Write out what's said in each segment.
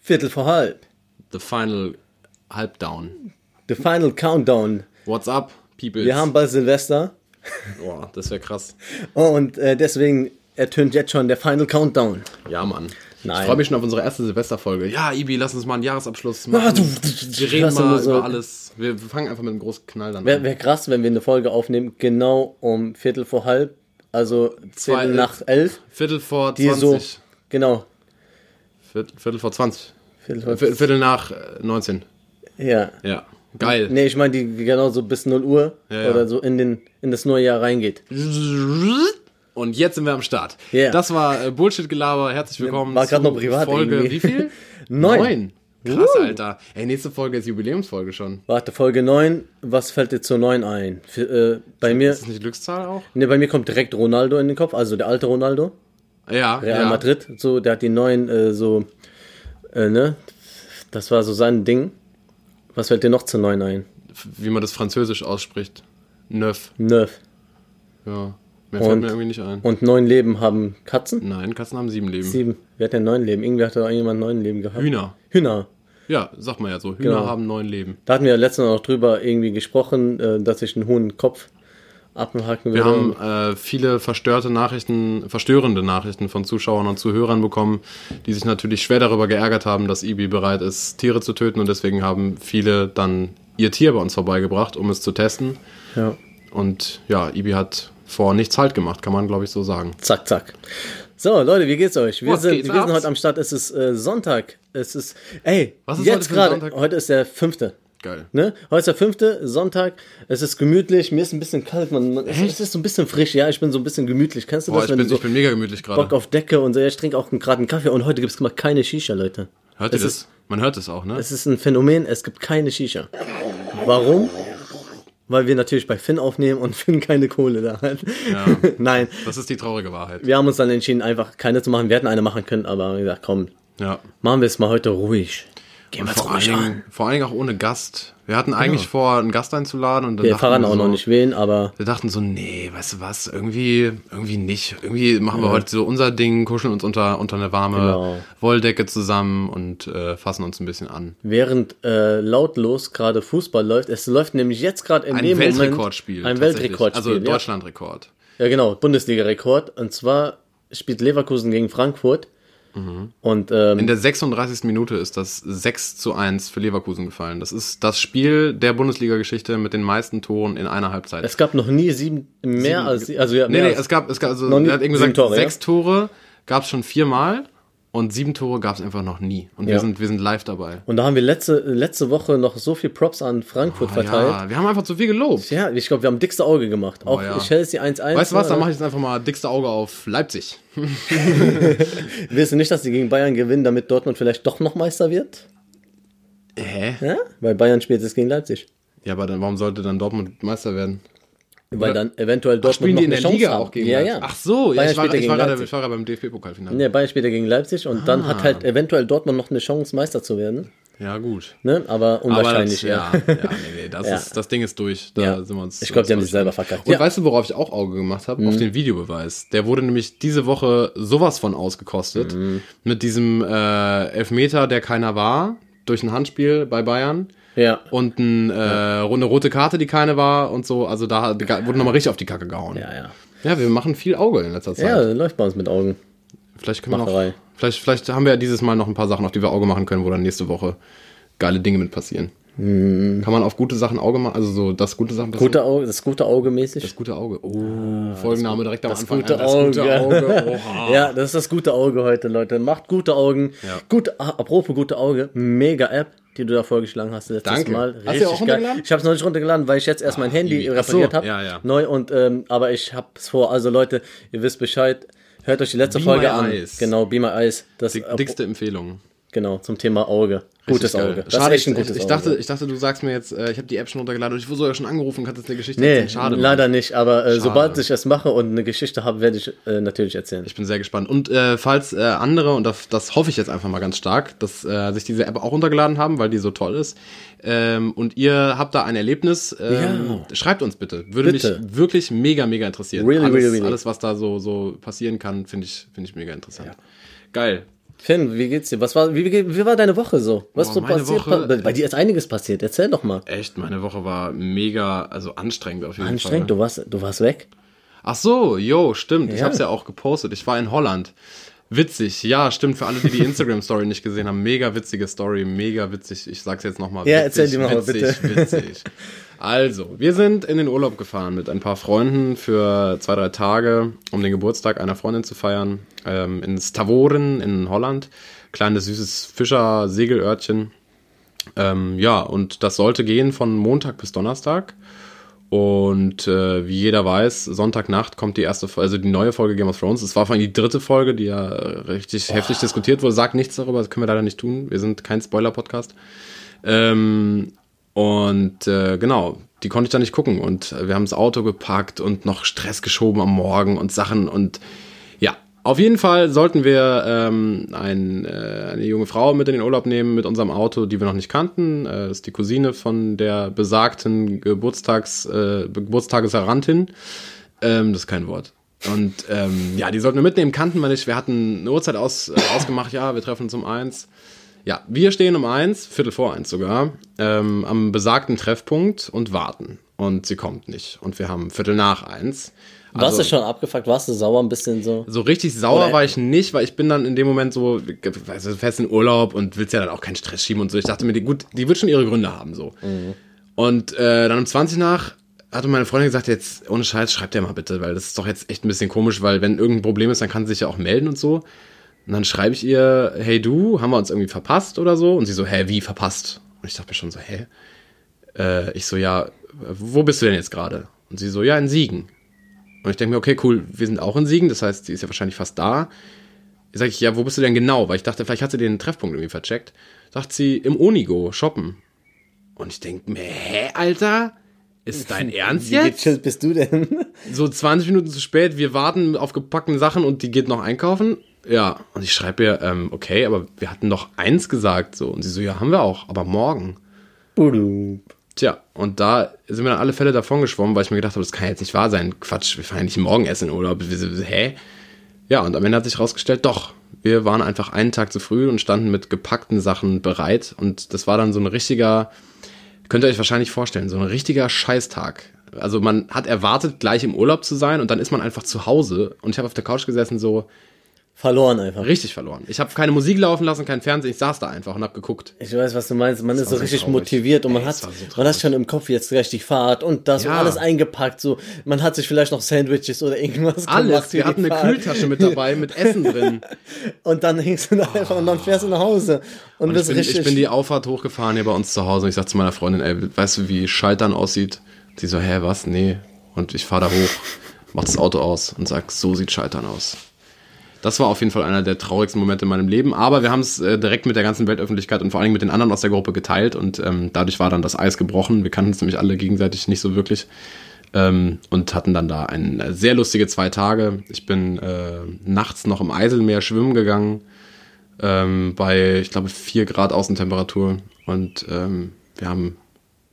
Viertel vor halb. The final Halbdown. The final countdown. What's up, people? Wir haben bald Silvester. Boah, das wäre krass. Und äh, deswegen ertönt jetzt schon der Final Countdown. Ja, Mann. Nein. Ich freue mich schon auf unsere erste Silvesterfolge. Ja, Ibi, lass uns mal einen Jahresabschluss machen. Ah, du- wir reden mal so- über alles. Wir fangen einfach mit einem großen Knall dann Wäre an. wär krass, wenn wir eine Folge aufnehmen, genau um Viertel vor halb, also Zwei- Viertel nach elf. Viertel vor Die 20. so, genau. Viertel, Viertel vor 20. Viertel vor, Viertel, Viertel nach äh, 19. ja. Ja. Geil. Nee, ich meine, die genau so bis 0 Uhr Ja, ja. oder so in, den, in das neue Jahr reingeht. Und jetzt sind wir am Start. Ja. Das war äh, Bullshit-Gelaber. Herzlich willkommen War zu noch privat Folge. irgendwie. Wie viel? Neun. Krass, Uh. Alter. Ey, nächste Folge ist Jubiläumsfolge schon. Warte, Folge 9, was fällt dir zur 9 ein? Für, äh, bei mir, Ist das nicht Glückszahl auch? ne, bei mir kommt direkt Ronaldo in den Kopf, also der alte Ronaldo, Ja. Real ja. Madrid, so, der hat die 9 äh, so, äh, ne, das war so sein Ding. Was fällt dir noch zur 9 ein? Wie man das französisch ausspricht. Neuf. Neuf. Ja. Mehr fällt Und- mir irgendwie nicht ein. Und neun Leben haben Katzen? Nein, Katzen haben sieben Leben. Sieben. Wer hat denn neun Leben? Irgendwie hatte doch irgendjemand neun Leben gehabt. Hühner. Hühner. Ja, sagt man ja so. Hühner Genau. haben neun Leben. Da hatten wir ja letztens noch drüber irgendwie gesprochen, äh, dass ich einen hohen Kopf abhaken würde. Wir haben äh, viele verstörte Nachrichten, verstörende Nachrichten von Zuschauern und Zuhörern bekommen, die sich natürlich schwer darüber geärgert haben, dass Ibi bereit ist, Tiere zu töten und deswegen haben viele dann ihr Tier bei uns vorbeigebracht, um es zu testen. ja. Und ja, Ibi hat vor nichts Halt gemacht, kann man glaube ich so sagen. Zack, zack. So, Leute, wie geht's euch? Wir, Was sind, wir sind heute am Start. Es ist äh, Sonntag. Es ist, ey, Was ist jetzt gerade, heute ist der fünfte. Geil. Ne? Heute ist der fünfte Sonntag. Es ist gemütlich. Mir ist ein bisschen kalt. Man, man, es, es ist so ein bisschen frisch. Ja, ich bin so ein bisschen gemütlich. Kennst du Boah, das, ich wenn bin, so ich bin mega gemütlich Bock gerade. auf Decke und so? Ja, ich trinke auch gerade einen Kaffee. Und heute gibt's mal keine Shisha, Leute. Hört ihr es das? ist- Man hört es auch, ne? Es ist ein Phänomen, es gibt keine Shisha. Warum? Weil wir natürlich bei Finn aufnehmen und Finn keine Kohle da hat. Ja. Nein, Das ist die traurige Wahrheit. wir haben uns dann entschieden, einfach keine zu machen. Wir hätten eine machen können, aber wie gesagt, komm, Ja. machen wir es mal heute ruhig. Gehen wir Vor allen, Dingen, vor allen Dingen auch ohne Gast. Wir hatten eigentlich vor, einen Gast einzuladen und dann Wir dachten verraten wir auch so, noch nicht wen, aber Wir dachten so, nee, weißt du was, irgendwie, irgendwie nicht. Irgendwie machen wir heute so unser Ding, kuscheln uns unter, unter eine warme Genau. Wolldecke zusammen und äh, fassen uns ein bisschen an. während äh, lautlos gerade Fußball läuft, es läuft nämlich jetzt gerade in Ein dem Weltrekordspiel. Moment ein tatsächlich. Weltrekordspiel. Also ja. Deutschlandrekord. Ja, genau, Bundesliga-Rekord. Und zwar spielt Leverkusen gegen Frankfurt. Und ähm, In der 36. Minute ist das 6 zu 1 für Leverkusen gefallen. Das ist das Spiel der Bundesliga-Geschichte mit den meisten Toren in einer Halbzeit. es gab noch nie sieben mehr Sieben. als also ja, nee, mehr nee, als, es gab, es gab also, er hat irgendwie sieben gesagt, Tore, ja? sechs Tore gab es schon viermal und sieben Tore gab es einfach noch nie. Und wir, Ja. sind, wir sind live dabei. Und da haben wir letzte, letzte Woche noch so viel Props an Frankfurt verteilt. Ah, Ja, wir haben einfach zu viel gelobt. Ja, ich glaube, wir haben dickste Auge gemacht. Auch ja. Chelsea 1-1. Weißt du was, ne? dann mache ich jetzt einfach mal dickste Auge auf Leipzig. Willst du nicht, dass die gegen Bayern gewinnen, damit Dortmund vielleicht doch noch Meister wird? Hä? Ja? Weil Bayern spielt jetzt gegen Leipzig. Ja, aber dann, warum sollte dann Dortmund Meister werden? Weil dann eventuell Dortmund Spielen noch die in der Chance Liga haben. auch gegen Ja, ja. Ach so, ja, Bayern ich, war, ja ich, war gerade, ich war gerade beim DFB-Pokalfinale. Nee, Bayern spielt ja gegen Leipzig und dann hat halt eventuell Dortmund noch eine Chance, Meister zu werden. Ja, gut. Ne? Aber unwahrscheinlich, aber das, ja. ja. Ja, nee, nee, das, Ja. ist, das Ding ist durch. Da Ja. sind wir uns. Ich glaube, die haben sich selber verkackt. Und Ja. Mhm. weißt du, worauf ich auch Auge gemacht habe? Auf den Videobeweis. Der wurde nämlich diese Woche sowas von ausgekostet. Mhm. Mit diesem äh, Elfmeter, der keiner war, durch ein Handspiel bei Bayern. Ja. Und ein, äh, eine rote Karte, die keine war und so. Also da wurde nochmal richtig auf die Kacke gehauen. Ja, ja. Ja, wir machen viel Auge in letzter Zeit. Ja, läuft bei uns mit Augen. Vielleicht können wir noch, Macherei. vielleicht, vielleicht haben wir ja dieses Mal noch ein paar Sachen, auf die wir Auge machen können, wo dann nächste Woche geile Dinge mit passieren. Kann man auf gute Sachen Auge machen, also so, dass gute Sachen? Gute Auge, das gute Auge mäßig. Das gute Auge. Oh, Folgenname direkt am das Anfang. gute das gute Auge. Auge. Oha. Ja, das ist das gute Auge heute, Leute. Macht gute Augen. Ja. Gut, ah, apropos gute Auge, mega App, die du da vorgeschlagen hast letztes Danke. Mal. Hast du auch runtergeladen? Ich habe es noch nicht runtergeladen, weil ich jetzt erst mein Handy repariert so, habe. ja, ja. Neu und ähm, aber ich hab's vor. Also Leute, ihr wisst Bescheid. Hört euch die letzte Be Folge My an. Eyes. Genau, Be My Eyes. Das, Dick, dickste Empfehlung. Genau, zum Thema Auge. Gutes geil. Auge. Das Schade, ist ein ich, gutes ich, ich, Auge. dachte, ich dachte, du sagst mir jetzt, äh, ich habe die App schon runtergeladen und ich wurde sogar schon angerufen, kannst jetzt eine Geschichte Nee, erzählen. Schade. Mann. leider nicht, aber äh, sobald ich es mache und eine Geschichte habe, werde ich äh, natürlich erzählen. Ich bin sehr gespannt. Und äh, falls äh, andere, und das, das hoffe ich jetzt einfach mal ganz stark, dass äh, sich diese App auch runtergeladen haben, weil die so toll ist, ähm, und ihr habt da ein Erlebnis, ähm, schreibt uns bitte. Würde Bitte. mich wirklich mega, mega interessieren. Really, alles, really, really. alles, was da so, so passieren kann, finde ich, finde ich mega interessant. Geil. Finn, wie geht's dir? Was war, wie, wie, war deine Woche so? Was Boah, so passiert? Woche- bei, bei dir ist einiges passiert. Erzähl doch mal. Echt, meine Woche war mega, also anstrengend auf jeden Anstrengend, Fall. du warst, du warst weg. Ach so, jo, stimmt. Ich Ja. hab's ja auch gepostet. Ich war in Holland. Witzig, ja, stimmt. Für alle, die die Instagram-Story nicht gesehen haben, mega witzige Story, mega witzig. Ich sag's jetzt nochmal. Ja, erzähl die mal witzig, bitte. Witzig. Also, wir sind in den Urlaub gefahren mit ein paar Freunden für zwei, drei Tage, um den Geburtstag einer Freundin zu feiern, ähm, in Stavoren in Holland. Kleines, süßes Fischer-Segelörtchen. Ähm, ja, und das sollte gehen von Montag bis Donnerstag. Und äh, wie jeder weiß, Sonntagnacht kommt die erste also die neue Folge Game of Thrones. Es war vor allem die dritte Folge, die ja richtig heftig diskutiert wurde. Sagt nichts darüber, das können wir leider nicht tun. Wir sind kein Spoiler-Podcast. Ähm, und äh, genau, die konnte ich dann nicht gucken. Und äh, wir haben das Auto gepackt und noch Stress geschoben am Morgen und Sachen. Und ja, auf jeden Fall sollten wir ähm, ein, äh, eine junge Frau mit in den Urlaub nehmen mit unserem Auto, die wir noch nicht kannten. Äh, ist die Cousine von der besagten Geburtstags, äh, Geburtstageserrantin. Ähm, das ist kein Wort. Und ähm, ja, die sollten wir mitnehmen, kannten wir nicht. Wir hatten eine Uhrzeit aus, äh, ausgemacht, ja, wir treffen uns um eins. Ja, wir stehen um eins, Viertel vor eins sogar, ähm, am besagten Treffpunkt und warten. Und sie kommt nicht. Und wir haben Viertel nach eins. Warst Also- du schon abgefuckt? Warst du sauer ein bisschen so? so richtig sauer Oder- war ich nicht, weil ich bin dann in dem Moment so, weißt du, fest in Urlaub und willst ja dann auch keinen Stress schieben und so. Ich dachte mir, die, gut, die wird schon ihre Gründe haben, so. Und äh, dann um 20 nach hatte meine Freundin gesagt, jetzt ohne Scheiß, schreib der mal bitte, weil das ist doch jetzt echt ein bisschen komisch, weil wenn irgendein Problem ist, dann kann sie sich ja auch melden und so. Und dann schreibe ich ihr, hey du, haben wir uns irgendwie verpasst oder so? Und sie so, hä, wie verpasst? Und ich dachte mir schon so, hä? Äh, ich so, ja, wo bist du denn jetzt gerade? Und sie so, ja, in Siegen. Und ich denke mir, okay, cool, wir sind auch in Siegen, das heißt, sie ist ja wahrscheinlich fast da. Sag ich, ja, wo bist du denn genau? Weil ich dachte, vielleicht hat sie den Treffpunkt irgendwie vercheckt. Sagt sie, im Onigo, shoppen. Und ich denke mir, hä, Alter? Ist dein Ernst Wie jetzt? gechillt bist du denn? So 20 Minuten zu spät, wir warten auf gepackten Sachen und die geht noch einkaufen. Ja, und ich schreibe ihr, ähm, okay, aber wir hatten doch eins gesagt, so. Und sie so, ja, haben wir auch, aber morgen. Budu. Tja, und da sind wir dann alle Fälle davon geschwommen, weil ich mir gedacht habe, das kann jetzt nicht wahr sein. Quatsch, wir fahren ja nicht morgen essen in Urlaub. Hä? Ja, und am Ende hat sich herausgestellt, doch, wir waren einfach einen Tag zu früh und standen mit gepackten Sachen bereit. Und das war dann so ein richtiger, könnt ihr euch wahrscheinlich vorstellen, so ein richtiger Scheißtag. Also man hat erwartet, gleich im Urlaub zu sein und dann ist man einfach zu Hause. Und ich habe auf der Couch gesessen, so Verloren einfach. richtig verloren. Ich habe keine Musik laufen lassen, kein Fernsehen, ich saß da einfach und habe geguckt. Ich weiß, was du meinst. Man ist so richtig traurig. motiviert und man Ey, hat, so man hat schon im Kopf jetzt gleich die Fahrt und das und Ja. alles eingepackt. So, man hat sich vielleicht noch Sandwiches oder irgendwas Alles, gemacht für wir hatten eine. Kühltasche mit dabei, mit Essen drin. Und dann hängst du da einfach und dann fährst du nach Hause und, Und ich bin, richtig. ich bin die Auffahrt hochgefahren hier bei uns zu Hause und ich sag zu meiner Freundin, ey, weißt du, wie Scheitern aussieht? Sie so, hä, was? Nee. Und ich fahre da hoch, mach das Auto aus und sag, so sieht Scheitern aus. Das war auf jeden Fall einer der traurigsten Momente in meinem Leben, aber wir haben es äh, direkt mit der ganzen Weltöffentlichkeit und vor allen Dingen mit den anderen aus der Gruppe geteilt und ähm, dadurch war dann das Eis gebrochen. Wir kannten uns nämlich alle gegenseitig nicht so wirklich ähm, und hatten dann da ein, äh, sehr lustige zwei Tage. Ich bin äh, nachts noch im Eiselmeer schwimmen gegangen ähm, bei, ich glaube, 4 Grad Außentemperatur. Und ähm, wir haben,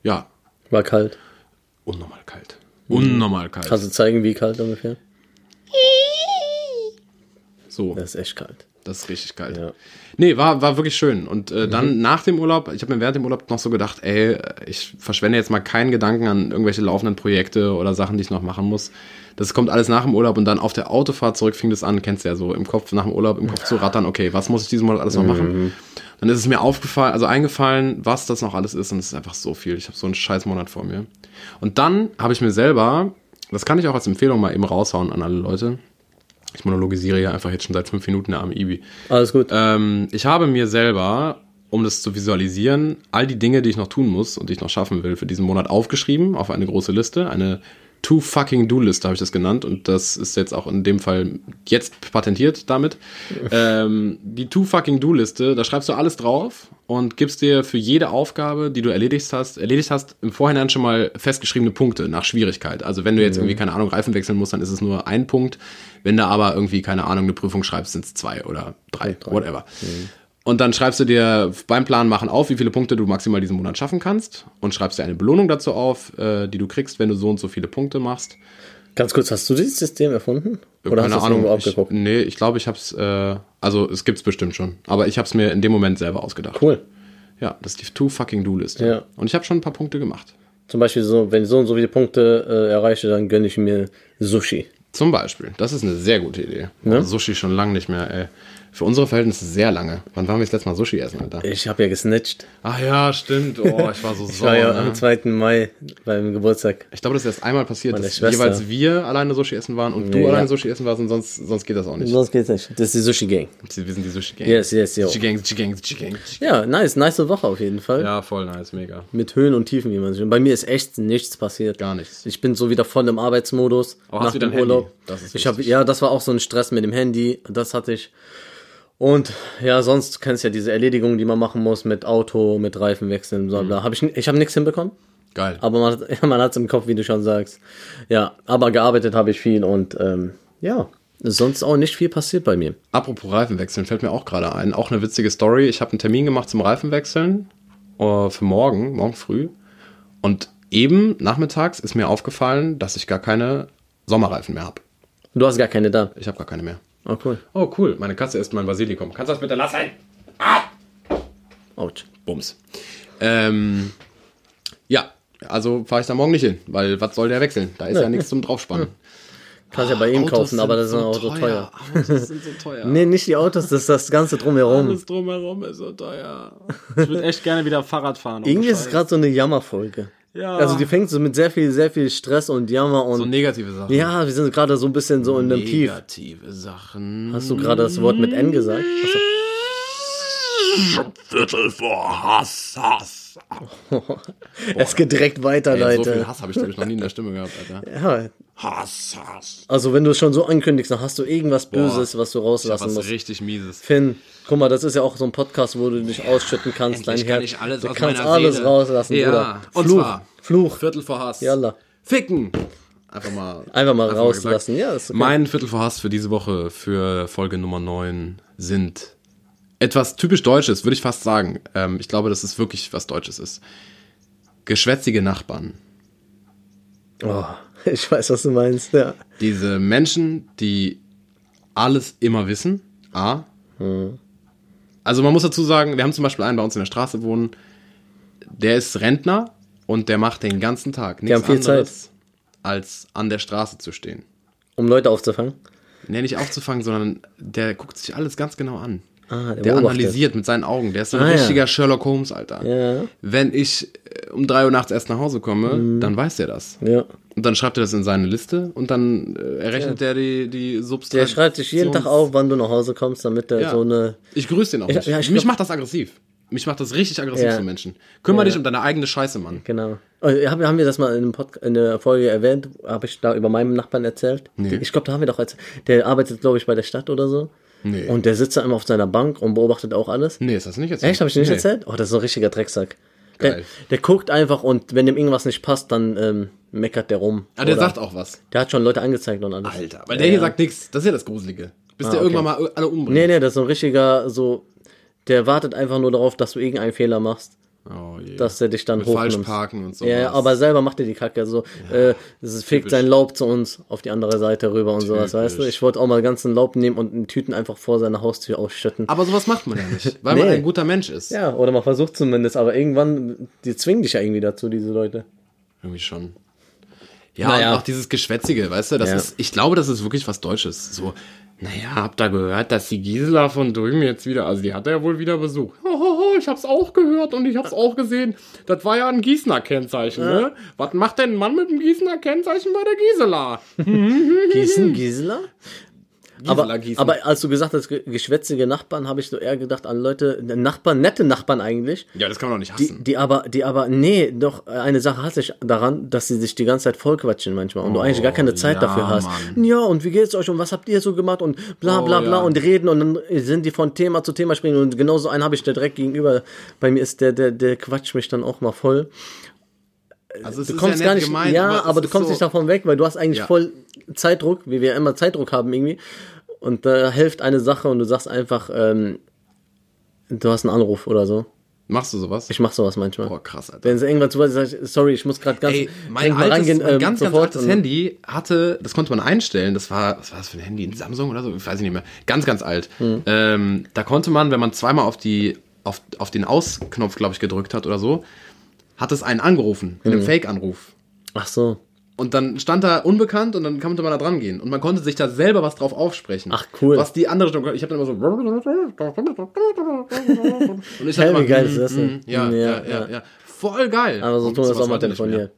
ja, War kalt. unnormal kalt. Unnormal kalt. Kannst du zeigen, wie kalt ungefähr? So, Das ist echt kalt. das ist richtig kalt. Ja. Nee, war, war wirklich schön. Und äh, dann nach dem Urlaub, ich habe mir während dem Urlaub noch so gedacht, ey, ich verschwende jetzt mal keinen Gedanken an irgendwelche laufenden Projekte oder Sachen, die ich noch machen muss. Das kommt alles nach dem Urlaub und dann auf der Autofahrt zurück fing das an, kennst du ja so, im Kopf nach dem Urlaub, im Kopf zu rattern, okay, was muss ich diesen Monat alles noch machen? Dann ist es mir aufgefallen, also eingefallen, was das noch alles ist und es ist einfach so viel. Ich habe so einen scheiß Monat vor mir. Und dann habe ich mir selber, das kann ich auch als Empfehlung mal eben raushauen an alle Leute. Ich monologisiere ja einfach jetzt schon seit fünf Minuten arme Ibi. Alles gut. Ähm, ich habe mir selber, um das zu visualisieren, all die Dinge, die ich noch tun muss und die ich noch schaffen will, für diesen Monat aufgeschrieben auf eine große Liste, eine Too Fucking Do-Liste, habe ich das genannt. Und das ist jetzt auch in dem Fall jetzt patentiert damit. ähm, die Too Fucking Do-Liste, da schreibst du alles drauf und gibst dir für jede Aufgabe, die du erledigt hast, erledigt hast, im Vorhinein schon mal festgeschriebene Punkte nach Schwierigkeit. Also wenn du jetzt irgendwie, keine Ahnung, Reifen wechseln musst, dann ist es nur ein Punkt. Wenn du aber irgendwie, keine Ahnung, eine Prüfung schreibst, sind es zwei oder drei, whatever. Und dann schreibst du dir beim Plan machen auf, wie viele Punkte du maximal diesen Monat schaffen kannst und schreibst dir eine Belohnung dazu auf, äh, die du kriegst, wenn du so und so viele Punkte machst. Ganz kurz, hast du dieses System erfunden? Oder Keine hast du es Ahnung. irgendwo Ich, nee, ich glaube, ich habe es, äh, also es gibt's bestimmt schon, aber ich habe es mir in dem Moment selber ausgedacht. Cool. Ja, das ist die Too Fucking Do-Liste. Ja. Und ich habe schon ein paar Punkte gemacht. Zum Beispiel so, wenn ich so und so viele Punkte äh, erreiche, dann gönne ich mir Sushi. Zum Beispiel. Das ist eine sehr gute Idee. Ne? Sushi schon lange nicht mehr, ey. Für unsere Verhältnisse sehr lange. Wann waren wir das letzte Mal Sushi essen, Alter? Ich habe ja gesnatcht. Ach ja, stimmt. Oh, ich war so Ich war ja sauer. am ne? 2. Mai beim Geburtstag. Ich glaube, das ist erst einmal passiert, Meine dass Schwester. jeweils wir alleine Sushi essen waren und du Ja. alleine Sushi essen warst und sonst, sonst geht das auch nicht. Sonst geht's nicht. Das ist die Sushi Gang. Wir sind die Sushi Gang. Yes, yes, yo. Sushi Gang, Sushi Gang, Sushi Gang. Ja, nice, nice Woche auf jeden Fall. Ja, voll nice, mega. Mit Höhen und Tiefen, wie man sich. Bei mir ist echt nichts passiert. Gar nichts. Ich bin so wieder voll im Arbeitsmodus Aber hast nach wieder dem. Urlaub. Das ist ich habe ja, das war auch so ein Stress mit dem Handy. Das hatte ich. Und ja, sonst kennst du ja diese Erledigungen, die man machen muss mit Auto, mit Reifen wechseln, bla Mhm. bla. Hab ich ich habe nichts hinbekommen, Geil. aber man hat ja, man hat's im Kopf, wie du schon sagst. Ja, aber gearbeitet habe ich viel und ähm, ja, sonst auch nicht viel passiert bei mir. Apropos Reifenwechseln, fällt mir auch gerade ein. Auch eine witzige Story. Ich habe einen Termin gemacht zum Reifenwechseln äh, für morgen, morgen früh. Und eben nachmittags ist mir aufgefallen, dass ich gar keine Sommerreifen mehr habe. Du hast gar keine da. Ich habe gar keine mehr. Oh cool. Oh, cool. Meine Katze isst mein Basilikum. Kannst du das bitte lassen? Autsch. Bums. Ähm, ja, also fahre ich da morgen nicht hin, weil was soll der wechseln? Da ist ja nichts zum Draufspannen. Kannst ja bei ihm Autos kaufen, aber das ist sind auch so teuer. Autos sind so teuer. Nee, nicht die Autos, das ist das Ganze drumherum. Alles drumherum ist so teuer. Ich würde echt gerne wieder Fahrrad fahren. Irgendwie ist es gerade so eine Jammerfolge. Ja. Also die fängt so mit sehr viel, sehr viel Stress und Jammer und so negative Sachen. ja, wir sind gerade so ein bisschen so in einem Tief. Negative Sachen. Hast du gerade das Wort mit N gesagt? Viertel vor Hass, Hass. Es geht direkt weiter, Ey, so Leute. viel Hass habe ich, glaube ich, noch nie in der Stimme gehabt, Alter. ja, Hass, Hass. also wenn du es schon so ankündigst, dann hast du irgendwas Böses, was du Ich hab rauslassen was musst. richtig Mieses. Finn, guck mal, das ist ja auch so ein Podcast, wo du dich ausschütten kannst, Endlich dein kann Herz. ich alles du aus kannst meiner alles Seele. rauslassen, Ja, Bruder. und Fluch, zwar- Fluch. Viertel vor Hass. Yalla. Ficken. Einfach mal. Einfach mal gesagt. rauslassen. Ja, ist okay. Mein Viertel vor Hass für diese Woche, für Folge Nummer 9, sind etwas typisch Deutsches, würde ich fast sagen. Ähm, ich glaube, dass es wirklich was Deutsches ist. Geschwätzige Nachbarn. Oh, ich weiß, was du meinst, ja. Diese Menschen, die alles immer wissen. A. Also man muss dazu sagen, wir haben zum Beispiel einen bei uns in der Straße wohnen, der ist Rentner und der macht den ganzen Tag nichts haben viel anderes, als an der Straße zu stehen. Um Leute aufzufangen. Nee, nicht aufzufangen, sondern der guckt sich alles ganz genau an. Ah, der der analysiert mit seinen Augen. Der ist so ein Ah, ja. richtiger Sherlock Holmes, Alter. Ja. Wenn ich äh, um 3 Uhr nachts erst nach Hause komme, dann weiß der das. Ja. Und dann schreibt er das in seine Liste und dann äh, errechnet er die, die Substanz. Der schreibt sich jeden Tag auf, wann du nach Hause kommst, damit er Ja. so eine. Ich grüße den auch Ich- nicht. ja, ich Mich glaub- macht das aggressiv. Mich macht das richtig aggressiv, Ja. so Menschen. Kümmer Ja. dich um deine eigene Scheiße, Mann. Genau. Oh, haben, wir das mal in, in der Folge erwähnt? Habe ich da über meinen Nachbarn erzählt? Nee. Ich glaube, da haben wir doch erzählt. Der arbeitet, glaube ich, bei der Stadt oder so. Nee. Und der sitzt da immer auf seiner Bank und beobachtet auch alles. Nee, ist das nicht erzählt? Echt? Habe ich dir nicht nee. erzählt? Oh, das ist so ein richtiger Drecksack. Der, der guckt einfach und wenn dem irgendwas nicht passt, dann ähm, meckert der rum. Ah, der Oder- sagt auch was. Der hat schon Leute angezeigt und alles. Alter, weil der hier sagt nichts. Das ist ja das Gruselige. Bis Ah, der okay. irgendwann mal alle umbringt. Nee, nee, das ist so ein richtiger, so, der wartet einfach nur darauf, dass du irgendeinen Fehler machst, Oh dass er dich dann Mit hochnimmst. falsch parken und so. Ja, ja, aber selber macht er die Kacke. So, äh, es fegt typisch. sein Laub zu uns auf die andere Seite rüber und sowas, weißt du? Typisch. Ich wollte auch mal ganzen Laub nehmen und in Tüten einfach vor seiner Haustür ausschütten. Aber sowas macht man ja nicht, weil man Nee. ein guter Mensch ist. Ja, oder man versucht zumindest, aber irgendwann, die zwingen dich ja irgendwie dazu, diese Leute. Irgendwie schon. Ja, Naja. und auch dieses Geschwätzige, weißt du, das Ja. ist, ich glaube, das ist wirklich was Deutsches. So, naja, habt ihr gehört, dass die Gisela von drüben jetzt wieder, also die hat er ja wohl wieder besucht. Hohoho, ich hab's auch gehört und ich hab's auch gesehen. Das war ja ein Gießener Kennzeichen, ne? Was macht denn ein Mann mit einem Gießener Kennzeichen bei der Gisela? Gießen, Gisela? Aber, gießen. aber als du gesagt hast, ge- geschwätzige Nachbarn, habe ich so eher gedacht an Leute, Nachbarn, nette Nachbarn eigentlich, ja, das kann man doch nicht die, hassen. die aber, die aber, nee, doch, eine Sache hasse ich daran, dass sie sich die ganze Zeit vollquatschen manchmal und du eigentlich gar keine Zeit Oh, ja, dafür hast. Mann. Ja, und wie geht's euch und was habt ihr so gemacht und bla bla Oh, bla ja. und reden und dann sind die von Thema zu Thema springen und genauso einen habe ich da direkt gegenüber. Bei mir ist der, der, der quatscht mich dann auch mal voll. Also es Du kommst gar nicht, ja, aber, es du kommst so, nicht davon weg, weil du hast eigentlich Ja. voll Zeitdruck, wie wir immer Zeitdruck haben irgendwie. Und da hilft eine Sache und du sagst einfach, ähm, du hast einen Anruf oder so. Machst du sowas? Ich mach sowas manchmal. Boah, krass, Alter. Wenn sie irgendwann zu weit ist, sag ich, sorry, ich muss gerade ganz Ey, mein, altes, reingehen, mein ähm, ganz, ganz altes Handy hatte, das konnte man einstellen, das war, was war das für ein Handy? Ein Samsung oder so? Ich weiß nicht mehr. Ganz, ganz alt. Hm. Ähm, da konnte man, wenn man zweimal auf die, auf, auf den Ausknopf, glaube ich, gedrückt hat oder so, hat es einen angerufen, in einem Fake-Anruf. Ach so. Und dann stand da unbekannt und dann konnte man da dran gehen. Und man konnte sich da selber was drauf aufsprechen. Ach, cool. Was die andere Stimme, ich habe dann immer so. Und ich Hey, immer, wie geil hm, ist das denn? hm, Ja, ja, ja, ja. Voll geil. Aber so tun wir das auch mal telefoniert.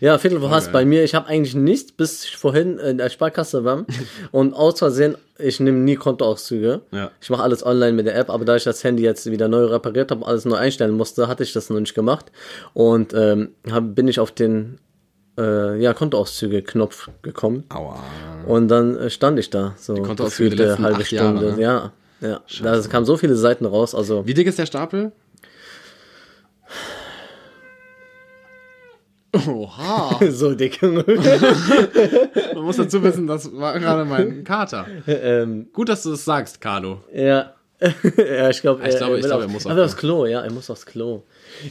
Ja, Viertel vor Hass geil. bei mir. Ich habe eigentlich nichts, bis ich vorhin in der Sparkasse war. und aus Versehen, ich nehme nie Kontoauszüge. Ja. Ich mache alles online mit der App, aber da ich das Handy jetzt wieder neu repariert habe, alles neu einstellen musste, hatte ich das noch nicht gemacht. Und ähm, hab, bin ich auf den äh, ja, Kontoauszüge-Knopf gekommen. Aua. Und dann äh, stand ich da, so Kontoauszüge gefühlte der halbe acht Jahre, Stunde. ne? Ja, ja. Da kamen so viele Seiten raus, also Wie dick ist der Stapel? Oha. so dick. Man muss dazu wissen, das war gerade mein Kater. ähm, Gut, dass du das sagst, Carlo. Ja. ja, ich glaube, Ich glaube- ich auf- er muss auf- will aufs Klo, ja, er muss aufs Klo.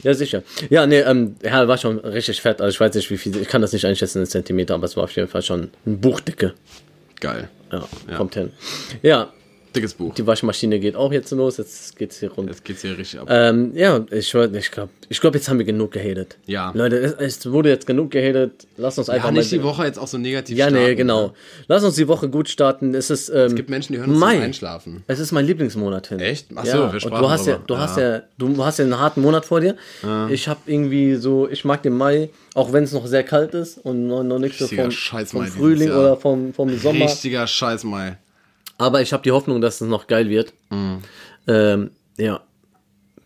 Ja, sicher. Ja, nee, ähm, ja, war schon richtig fett. Also ich weiß nicht, wie viel, ich kann das nicht einschätzen in Zentimeter, aber es war auf jeden Fall schon ein Buchdicke. Geil. Ja, Ja. kommt hin. Ja, Dickes Buch. die Waschmaschine geht auch jetzt los, jetzt geht's hier rund. Jetzt geht's hier richtig ab. Ähm, ja, ich, ich glaube, ich glaub, jetzt haben wir genug gehatet. Ja. Leute, es, es wurde jetzt genug gehatet. Lass uns einfach ja, mal. nicht die Woche jetzt auch so negativ Ja, nee, starten, genau. ne? Lass uns die Woche gut starten. Es ist, ähm, Es gibt Menschen, die hören uns zum Einschlafen. Es ist mein Lieblingsmonat hin. Echt? Ach ja. wir und sprachen du hast ja, du hast Ja. ja, du hast ja einen harten Monat vor dir. Ich habe irgendwie so, ich mag den Mai, auch wenn es noch sehr kalt ist und noch, noch nicht so vom, vom Frühling oder vom, vom Sommer. Richtiger Scheiß Mai. Aber ich habe die Hoffnung, dass es noch geil wird. Mhm. Ähm, ja,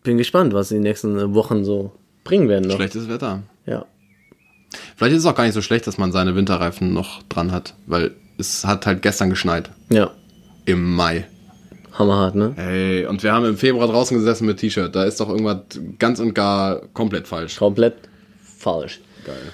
bin gespannt, was die nächsten Wochen so bringen werden. Noch. Schlechtes Wetter. Ja. Vielleicht ist es auch gar nicht so schlecht, dass man seine Winterreifen noch dran hat, weil es hat halt gestern geschneit. Ja, Im Mai. hammerhart, ne? Ey, und wir haben im Februar draußen gesessen mit T-Shirt. Da ist doch irgendwas ganz und gar komplett falsch. Komplett falsch. Geil.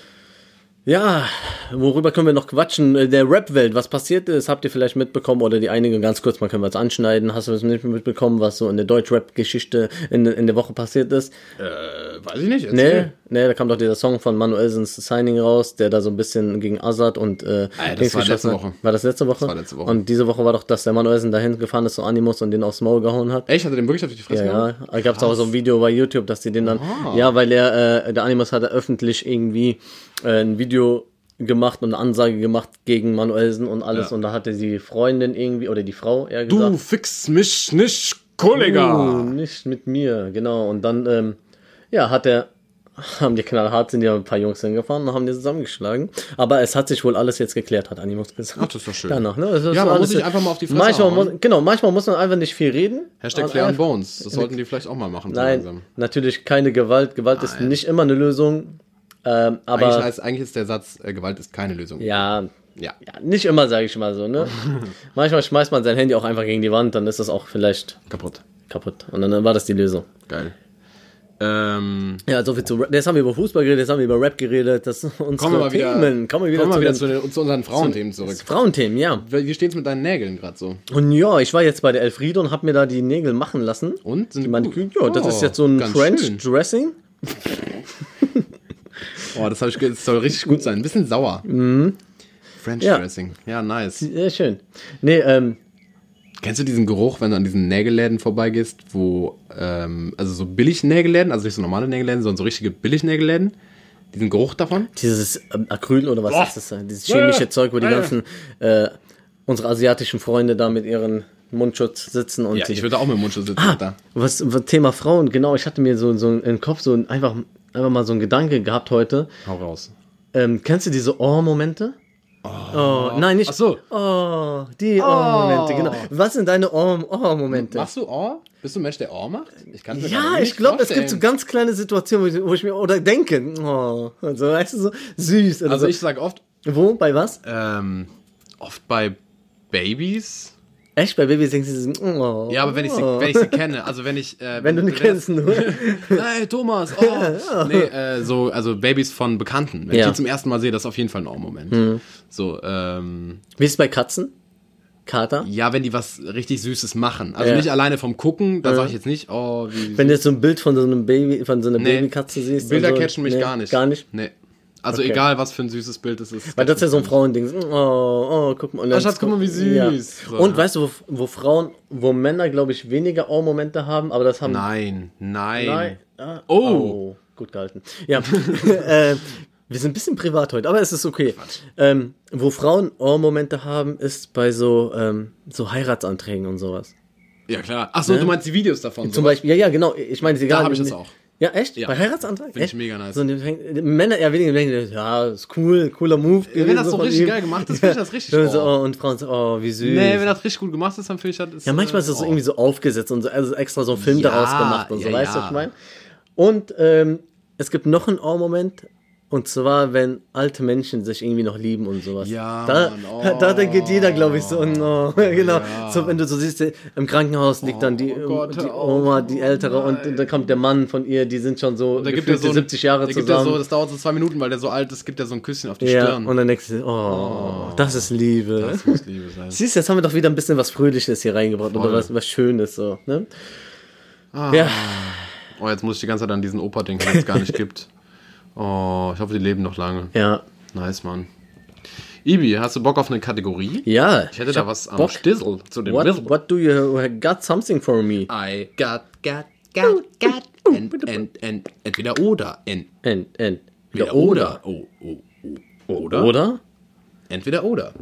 Ja, worüber können wir noch quatschen? Äh, Der Rap-Welt, was passiert ist, habt ihr vielleicht mitbekommen oder die einigen ganz kurz, mal können wir es anschneiden. Hast du es nicht mitbekommen, was so in der Deutsch-Rap-Geschichte in, in der Woche passiert ist? Äh, weiß ich nicht. Erzähl. nee, da kam doch dieser Song von Manuelsens Signing raus, der da so ein bisschen gegen Azad und äh, Ah, das war letzte. Woche. War das letzte Woche? war letzte Woche. Und diese Woche war doch, dass der Manuelsen dahin gefahren ist zu Animus und den aufs Maul gehauen hat. Echt? Hat er den wirklich auf die Fresse Ja, gehauen? ja. Da gab es auch so ein Video bei YouTube, dass die den dann. Ja, weil er, äh, der Animus hatte öffentlich irgendwie äh, ein Video gemacht und eine Ansage gemacht gegen Manuelsen und alles. Ja. Und da hatte die Freundin irgendwie, oder die Frau eher gesagt. Du fix mich nicht, Kollege! "Uh, nicht mit mir, genau. Und dann, ähm, ja, hat er. Haben die knallhart, sind ja ein paar Jungs hingefahren und haben die zusammengeschlagen. Aber es hat sich wohl alles jetzt geklärt, hat Animus gesagt. Ach, das ist doch schön. Danach, ne? Ja, so man muss sich einfach mal auf die Fresse manchmal hauen. muss, Genau, manchmal muss man einfach nicht viel reden. Hashtag einfach- Bones. Das sollten die vielleicht auch mal machen. so Nein, langsam. natürlich keine Gewalt. Gewalt ist nicht immer eine Lösung. Ähm, aber Eigentlich, heißt, eigentlich ist der Satz, äh, Gewalt ist keine Lösung. ja, Ja. ja, nicht immer, sage ich mal so. Ne? Manchmal schmeißt man sein Handy auch einfach gegen die Wand, dann ist das auch vielleicht Kaputt. kaputt. Und dann war das die Lösung. Geil. Ähm, Ja, so viel zu Rap. Jetzt haben wir über Fußball geredet, jetzt haben wir über Rap geredet. Das sind unsere kommen wir mal wieder, Themen. Kommen wir wieder, kommen wir wieder zu, zu, den den, zu unseren Frauenthemen zurück. Frauenthemen, ja. Wie steht's mit deinen Nägeln gerade so? Und ja, ich war jetzt bei der Elfriede und habe mir da die Nägel machen lassen. Und? Sind die Man, gut? ja, das Oh, ist jetzt so ein French schön. Dressing. Oh, das, hab ich, das soll richtig gut sein. Ein bisschen sauer. French Mhm. Ja. Dressing. Ja, nice. Sehr schön. Nee, ähm, Kennst du diesen Geruch, wenn du an diesen Nägelläden vorbeigehst, wo, ähm, also so Billig-Nägelläden, also nicht so normale Nägelläden, sondern so richtige Billig-Nägelläden? Diesen Geruch davon? dieses ähm, Acryl oder was Boah. ist das? da? Dieses chemische Äh, Zeug, wo die äh. ganzen äh, unsere asiatischen Freunde da mit ihren Mundschutz sitzen und Ja, ich würde auch mit dem Mundschutz sitzen. ah, da. was, was Thema Frauen, genau, ich hatte mir so so im Kopf so ein- einfach einfach mal so einen Gedanke gehabt heute. Hau raus. Ähm, kennst du diese Ohr-Momente? Oh, nein, nicht. Ach so. Oh, die Oh-Momente, genau. Was sind deine Oh- Oh-Momente? Machst du Ohr? Bist du ein Mensch, der Ohr macht? Ich kann ja, ich glaube, es gibt so ganz kleine Situationen, wo ich, wo ich mir, oder denke, oh, also, weißt du, so süß. Also so. ich sag oft, Wo, bei was? ähm, oft bei Babys. Echt, bei Babys denkst du, so, oh. Ja, aber wenn ich sie, wenn ich sie kenne, also wenn ich, äh, Wenn du nicht kennst, nur. Hey Thomas, oh. Nee, äh, so, also Babys von Bekannten. Wenn Ja. ich die zum ersten Mal sehe, das ist auf jeden Fall ein Ohr-Moment. So, ähm, Wie ist es bei Katzen? Kater? ja, wenn die was richtig Süßes machen. Also Ja. nicht alleine vom Gucken, da sage ich jetzt nicht, oh, wie. Wenn du jetzt so ein Bild von so einem Baby, von so einer Nee. Babykatze siehst. Bilder so, catchen mich nee, gar nicht. Gar nicht. Nee. Also Okay. egal, was für ein süßes Bild es ist. Weil das ist ja so ein Frauending. Oh, oh, guck mal. Und dann- Oh, Schatz, guck mal, wie süß. So, Und ja. weißt du, wo, wo Frauen, wo Männer, glaube ich, weniger Oh-Momente haben, aber das haben. Nein, nein. Nein. Ah, Oh. Gut gehalten. Ja. äh, wir sind ein bisschen privat heute, aber es ist okay. Ähm, wo Frauen Oh-Momente haben, ist bei so, ähm, so Heiratsanträgen und sowas. Ja, klar. Ach so, du meinst die Videos davon. Zum sowas? Beispiel, ja, ja, genau. Ich meine, egal. hab ich das auch. Ja, echt? Ja. Bei Heiratsantrag? Find ich mega nice. So, Männer eher weniger denken, ja, ist cool, cooler Move. Wenn das so richtig ihm. geil gemacht ist, finde ich das richtig Und, so, oh. oh, und Frauen so, oh, wie süß. Nee, wenn das richtig gut gemacht ist, dann finde ich das. Ist, ja, manchmal ist das so oh. irgendwie so aufgesetzt und so, also extra so ein Film Ja, daraus gemacht und so, ja, weißt du, ja. was ich meine? Und ähm, es gibt noch einen Oh-Moment, und zwar, wenn alte Menschen sich irgendwie noch lieben und sowas. Ja, da, Mann, oh. da denkt jeder, glaube ich, so, oh, genau. Ja. So, wenn du so siehst, im Krankenhaus liegt dann die, Oh Gott, die hör auf, Oma, die Ältere, und, und dann kommt der Mann von ihr, die sind schon so Da gibt er so ein- 70 Jahre da gibt er zusammen. so, das dauert so zwei Minuten, weil der so alt ist, gibt er so ein Küsschen auf die ja, Stirn. und dann denkst du, oh, das ist Liebe. das muss Liebe sein. Siehst du, jetzt haben wir doch wieder ein bisschen was Fröhliches hier reingebracht oder Voll. was, was Schönes so, ne? Ah. Ja, Oh, jetzt muss ich die ganze Zeit an diesen Opa denken, den es gar nicht gibt. Oh, ich hoffe, die leben noch lange. ja, Nice, Mann. Ibi, hast du Bock auf eine Kategorie? ja. Ich hätte da hab was am Bock. Stissel zu dem What, Wizzle. what do you got something for me? I got, got, got, got. Ent, ent, ent, entweder oder. Ent, And, and. entweder oder. Oh, oh, oh. Oder? Oder? Entweder oder.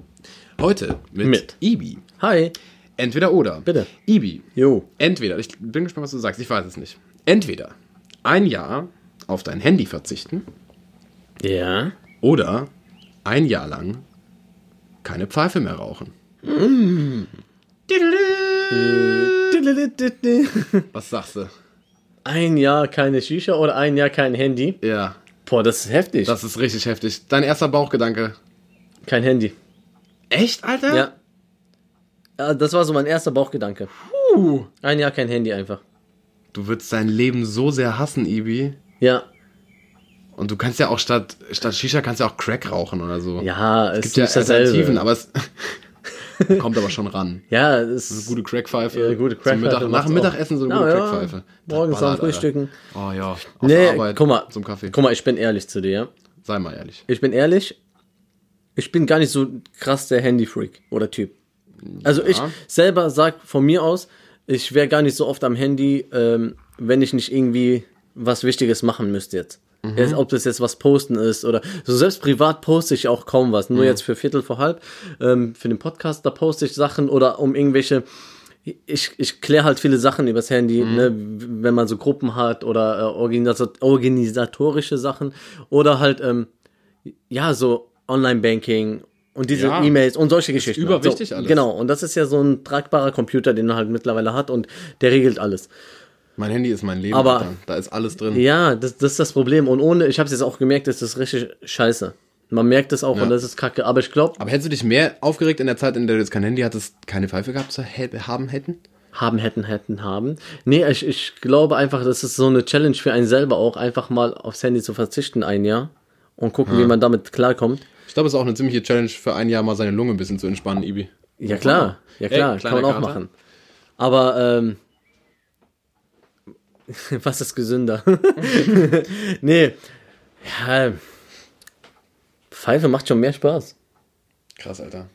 Heute mit, Mit. Ibi. Hi. Entweder oder. Bitte. Ibi. Jo. Entweder, ich bin gespannt, was du sagst, ich weiß es nicht. Entweder ein Jahr auf dein Handy verzichten Ja. oder ein Jahr lang keine Pfeife mehr rauchen. Was sagst du? Ein Jahr keine Shisha oder ein Jahr kein Handy? Ja, Boah, das ist heftig. das ist richtig heftig. Dein erster Bauchgedanke. kein Handy. Echt, Alter? Ja. ja. Das war so mein erster Bauchgedanke. Puh. Ein Jahr kein Handy einfach. Du würdest dein Leben so sehr hassen, Ibi. Ja. Und du kannst ja auch statt, statt Shisha kannst ja auch Crack rauchen oder so. Ja, es Gibt ja ist dasselbe. Alternativen, aber es kommt aber schon ran. Ja, es Eine gute Crackpfeife. Ja, gute Zum Crackpfeife Mittag, nach dem. Mittagessen so eine Ja, gute ja. Crackpfeife. Morgens am Frühstücken. Oh ja. Auf Nee, Arbeit, guck mal. Zum Kaffee. Guck mal, ich bin ehrlich zu dir, ja. Sei mal ehrlich. Ich bin ehrlich, ich bin gar nicht so krass der Handy-Freak oder Typ. Also ich selber sag von mir aus, ich wäre gar nicht so oft am Handy, ähm, wenn ich nicht irgendwie was Wichtiges machen müsste jetzt. Jetzt, ob das jetzt was posten ist oder so selbst privat poste ich auch kaum was. Nur jetzt für Viertel vor halb, ähm, für den Podcast, da poste ich Sachen oder um irgendwelche ich, ich kläre halt viele Sachen übers Handy, ne, wenn man so Gruppen hat oder äh, organisa- organisatorische Sachen oder halt, ähm, ja, so Online-Banking und diese Ja. E-Mails und solche Geschichten. überwichtig so, alles. Genau, und das ist ja so ein tragbarer Computer, den man halt mittlerweile hat und der regelt alles. Mein Handy ist mein Leben. Aber- Alter. Da ist alles drin. Ja, das, das ist das Problem. Und ohne, ich habe es jetzt auch gemerkt, das ist richtig scheiße. Man merkt es auch Ja. und das ist kacke. Aber ich glaube, Aber hättest du dich mehr aufgeregt in der Zeit, in der du jetzt kein Handy hattest, keine Pfeife gehabt zu haben hätten? haben, hätten, hätten, haben. Nee, ich, ich glaube einfach, das ist so eine Challenge für einen selber auch, einfach mal aufs Handy zu verzichten ein Jahr und gucken, wie man damit klarkommt. Ich glaube, es ist auch eine ziemliche Challenge für ein Jahr mal seine Lunge ein bisschen zu entspannen, Ibi. Ja klar, ja klar, Ey, kann man auch Kater. machen. Aber ähm, was ist gesünder? nee, ja, Pfeife macht schon mehr Spaß. Krass, Alter.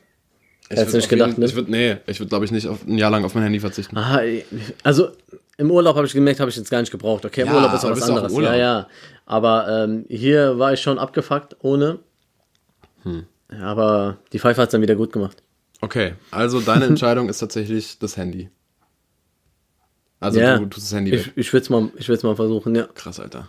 Ich Hättest du würd nicht gedacht, jeden- ne? Ich würde, nee, ich würde, glaube ich, nicht auf ein Jahr lang auf mein Handy verzichten. Aha, also im Urlaub habe ich gemerkt, habe ich jetzt gar nicht gebraucht. Okay, im Ja, Urlaub ist auch was auch anderes. Urlaub? Ja, ja. Aber ähm, hier war ich schon abgefuckt ohne. Hm. Aber die Pfeife hat es dann wieder gut gemacht. Okay, also deine Entscheidung ist tatsächlich das Handy. Also ja, du tust das Handy weg. ich, ich würde es mal, ich mal versuchen, ja. Krass, Alter.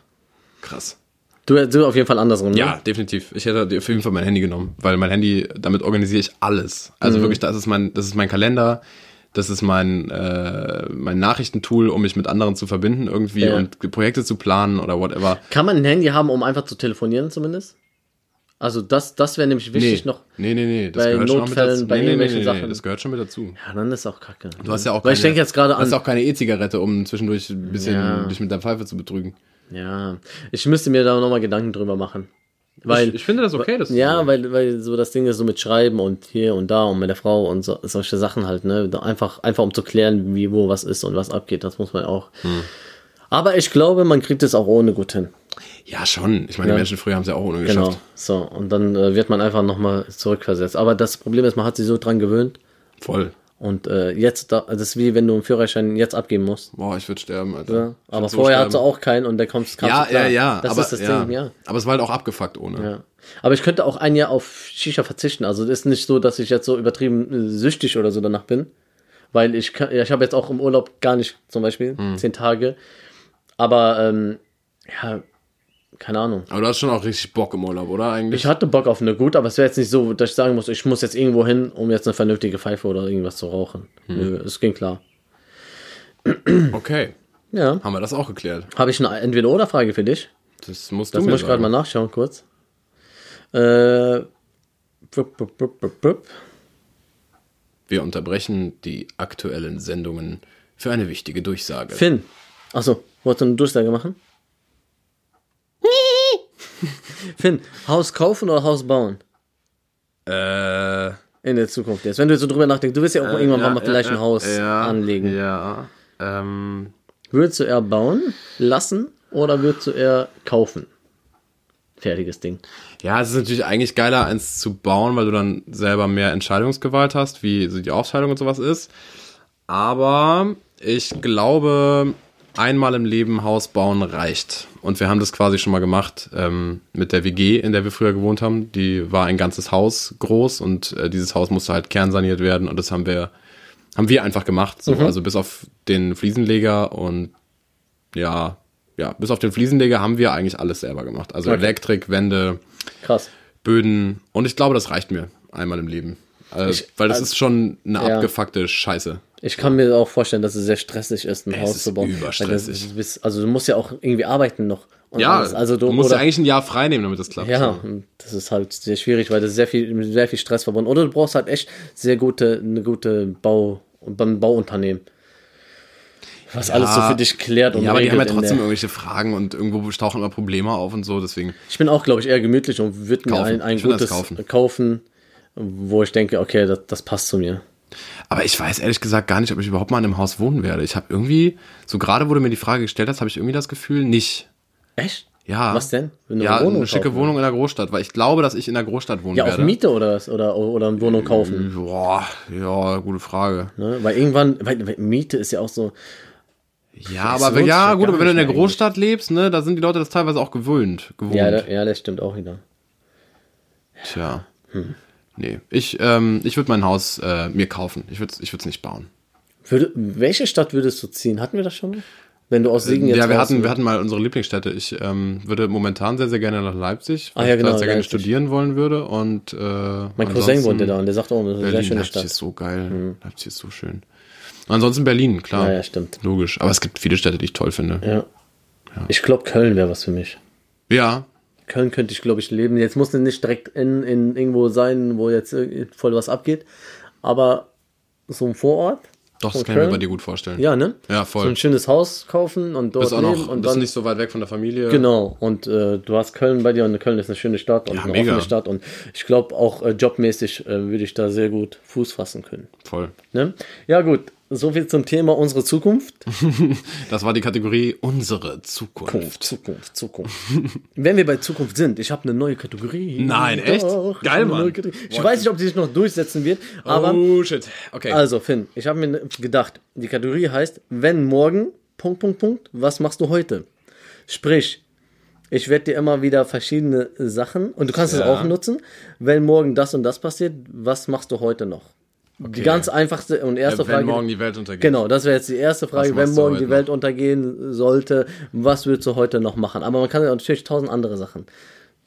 Krass. Du, du auf jeden Fall andersrum, ne? Ja, definitiv. Ich hätte auf jeden Fall mein Handy genommen, weil mein Handy, damit organisiere ich alles. Also Mhm. wirklich, das ist mein, das ist mein Kalender, das ist mein, äh, mein Nachrichtentool, um mich mit anderen zu verbinden irgendwie Ja. und Projekte zu planen oder whatever. Kann man ein Handy haben, um einfach zu telefonieren zumindest? Also das, das wäre nämlich wichtig nee. noch. Nee, nee, nee. Das bei gehört schon Notfällen, mit dazu. bei nee, nee, nee, Sachen. das gehört schon mit dazu. Ja, dann ist auch kacke. Du hast ja auch Weil ich denke jetzt gerade du hast an. auch keine E-Zigarette, um zwischendurch ein bisschen Ja. dich mit der Pfeife zu betrügen. Ja, ich müsste mir da nochmal Gedanken drüber machen. Weil, ich, ich finde das okay, dass du ja, so- weil, weil so das Ding ist so mit Schreiben und hier und da und mit der Frau und so, solche Sachen halt, ne? Einfach, einfach um zu klären, wie, wo was ist und was abgeht, das muss man auch. Hm. Aber ich glaube, man kriegt es auch ohne gut hin. Ja, schon. Ich meine, Ja. die Menschen früher haben es ja auch ohne Genau. geschafft. So, und dann äh, wird man einfach nochmal zurückversetzt. Aber das Problem ist, man hat sich so dran gewöhnt. Voll. Und äh, jetzt, da, das ist wie wenn du einen Führerschein jetzt abgeben musst. Boah, ich würde sterben, Alter. Ja? Aber so vorher sterben. hast du auch keinen und der kommt kamst Ja, du klar. ja, ja. Das aber, ist das ja. Ding, ja. Aber es war halt auch abgefuckt ohne. Ja. Aber ich könnte auch ein Jahr auf Shisha verzichten. Also es ist nicht so, dass ich jetzt so übertrieben äh, süchtig oder so danach bin. Weil ich kann, ja, ich habe jetzt auch im Urlaub gar nicht, zum Beispiel, Hm. zehn Tage. Aber ähm, ja, keine Ahnung. Aber du hast schon auch richtig Bock im Urlaub, oder eigentlich? Ich hatte Bock auf eine gut, aber es wäre jetzt nicht so, dass ich sagen muss, ich muss jetzt irgendwo hin, um jetzt eine vernünftige Pfeife oder irgendwas zu rauchen. Hm. Nö, es ging klar. Okay, Ja. haben wir das auch geklärt. Habe ich eine Entweder-Oder-Frage für dich? Das musst Das du mir muss ich gerade mal nachschauen, kurz. Äh, bup, bup, bup. Wir unterbrechen die aktuellen Sendungen für eine wichtige Durchsage. Finn. Achso, wolltest du eine Durchsage machen? Finn, Haus kaufen oder Haus bauen? Äh, In der Zukunft jetzt. Wenn du jetzt so drüber nachdenkst, du wirst ja auch irgendwann ja, mal vielleicht ja, ein Haus ja, anlegen. Ja. Ähm, Würdest du eher bauen lassen oder würdest du eher kaufen? Fertiges Ding. ja, es ist natürlich eigentlich geiler, eins zu bauen, weil du dann selber mehr Entscheidungsgewalt hast, wie so die Aufteilung und sowas ist. Aber ich glaube, einmal im Leben Haus bauen reicht. Und wir haben das quasi schon mal gemacht ähm, mit der WG, in der wir früher gewohnt haben. Die war ein ganzes Haus groß und äh, dieses Haus musste halt kernsaniert werden und das haben wir, haben wir einfach gemacht. So. Also bis auf den Fliesenleger und ja, ja, bis auf den Fliesenleger haben wir eigentlich alles selber gemacht. Also Okay. Elektrik, Wände, Krass. Böden und ich glaube, das reicht mir einmal im Leben. Äh, Ich- weil das also- ist schon eine Ja. abgefuckte Scheiße. Ich kann mir auch vorstellen, dass es sehr stressig ist, ein Es Haus ist zu bauen. Überstressig. das ist- Also du musst ja auch irgendwie arbeiten noch. Ja, alles. also du, du musst oder, ja eigentlich ein Jahr frei nehmen, damit das klappt. Ja, das ist halt sehr schwierig, weil das ist sehr viel, sehr viel Stress verbunden. Oder du brauchst halt echt sehr gute, eine gute Bau, beim Bauunternehmen. Was alles so für dich klärt und Ja, aber die haben ja trotzdem irgendwelche Fragen und irgendwo tauchen immer Probleme auf und so, deswegen. Ich bin auch, glaube ich, eher gemütlich und würde mir ein, ein gutes kaufen. kaufen. Wo ich denke, okay, das, das passt zu mir. Aber ich weiß ehrlich gesagt gar nicht, ob ich überhaupt mal in einem Haus wohnen werde. Ich habe irgendwie, so gerade wo du mir die Frage gestellt hast, habe ich irgendwie das Gefühl, nicht. Echt? Ja. Was denn? Eine ja, Wohnung eine schicke kaufen? Wohnung in der Großstadt, weil ich glaube, dass ich in der Großstadt wohnen Ja, auf werde. Miete oder? Oder, oder eine Wohnung kaufen. Boah, ja, gute Frage. Ne? Weil irgendwann, weil, weil Miete ist ja auch so, Ja, aber lohnt ja, gut, aber wenn du in der Großstadt lebst, ne, da sind die Leute das teilweise auch gewöhnt. gewohnt. ja, da, ja, das stimmt auch wieder. Tja. Nee, ich, ähm, ich würde mein Haus äh, mir kaufen. Ich würde ich es nicht bauen. Würde, welche Stadt würdest du ziehen? Hatten wir das schon mal? Wenn du aus Siegen jetzt ja, wir hatten, wir hatten mal unsere Lieblingsstädte. Ich ähm, würde momentan sehr, sehr gerne nach Leipzig, weil Ah, ja, ich da genau, sehr gerne Leipzig. studieren wollen würde. Und äh, mein Cousin wohnt ja da und der sagt auch, das ist eine sehr schöne Leipzig Stadt. ist so geil. Leipzig ist so schön. Ansonsten Berlin, klar. Ja, ja, stimmt. Logisch. Aber es gibt viele Städte, die ich toll finde. Ja. Ich glaube, Köln wäre was für mich. Ja, Köln könnte ich, glaube ich, leben. Jetzt muss es nicht direkt in, in irgendwo sein, wo jetzt voll was abgeht. Aber so ein Vorort. doch, das kann ich mir Köln? bei dir gut vorstellen. Ja, ne? Ja, voll. So ein schönes Haus kaufen und dort Bist auch leben noch, und bist dann nicht so weit weg von der Familie. Genau, und äh, du hast Köln bei dir und Köln ist eine schöne Stadt und Ja, eine mega. offene Stadt und ich glaube auch äh, jobmäßig äh, würde ich da sehr gut Fuß fassen können. Voll. Ne? Ja gut, soviel zum Thema unsere Zukunft. Das war die Kategorie unsere Zukunft. Zukunft, Zukunft. Wenn wir bei Zukunft sind, ich habe eine neue Kategorie. Nein, echt? Doch, Geil, Mann. Ich weiß nicht, ob die sich noch durchsetzen wird, aber oh, shit. Okay. also Finn, ich habe mir gedacht, die Kategorie heißt, wenn morgen, Punkt, Punkt, Punkt, was machst du heute? Sprich, ich werde dir immer wieder verschiedene Sachen und du kannst es Ja. auch nutzen, wenn morgen das und das passiert, was machst du heute noch? Die ganz einfachste und erste Wenn Frage. morgen die Welt untergeht. Genau, das wäre jetzt die erste Frage. Wenn morgen die Welt untergehen sollte, was würdest du heute noch machen? Aber man kann ja natürlich tausend andere Sachen.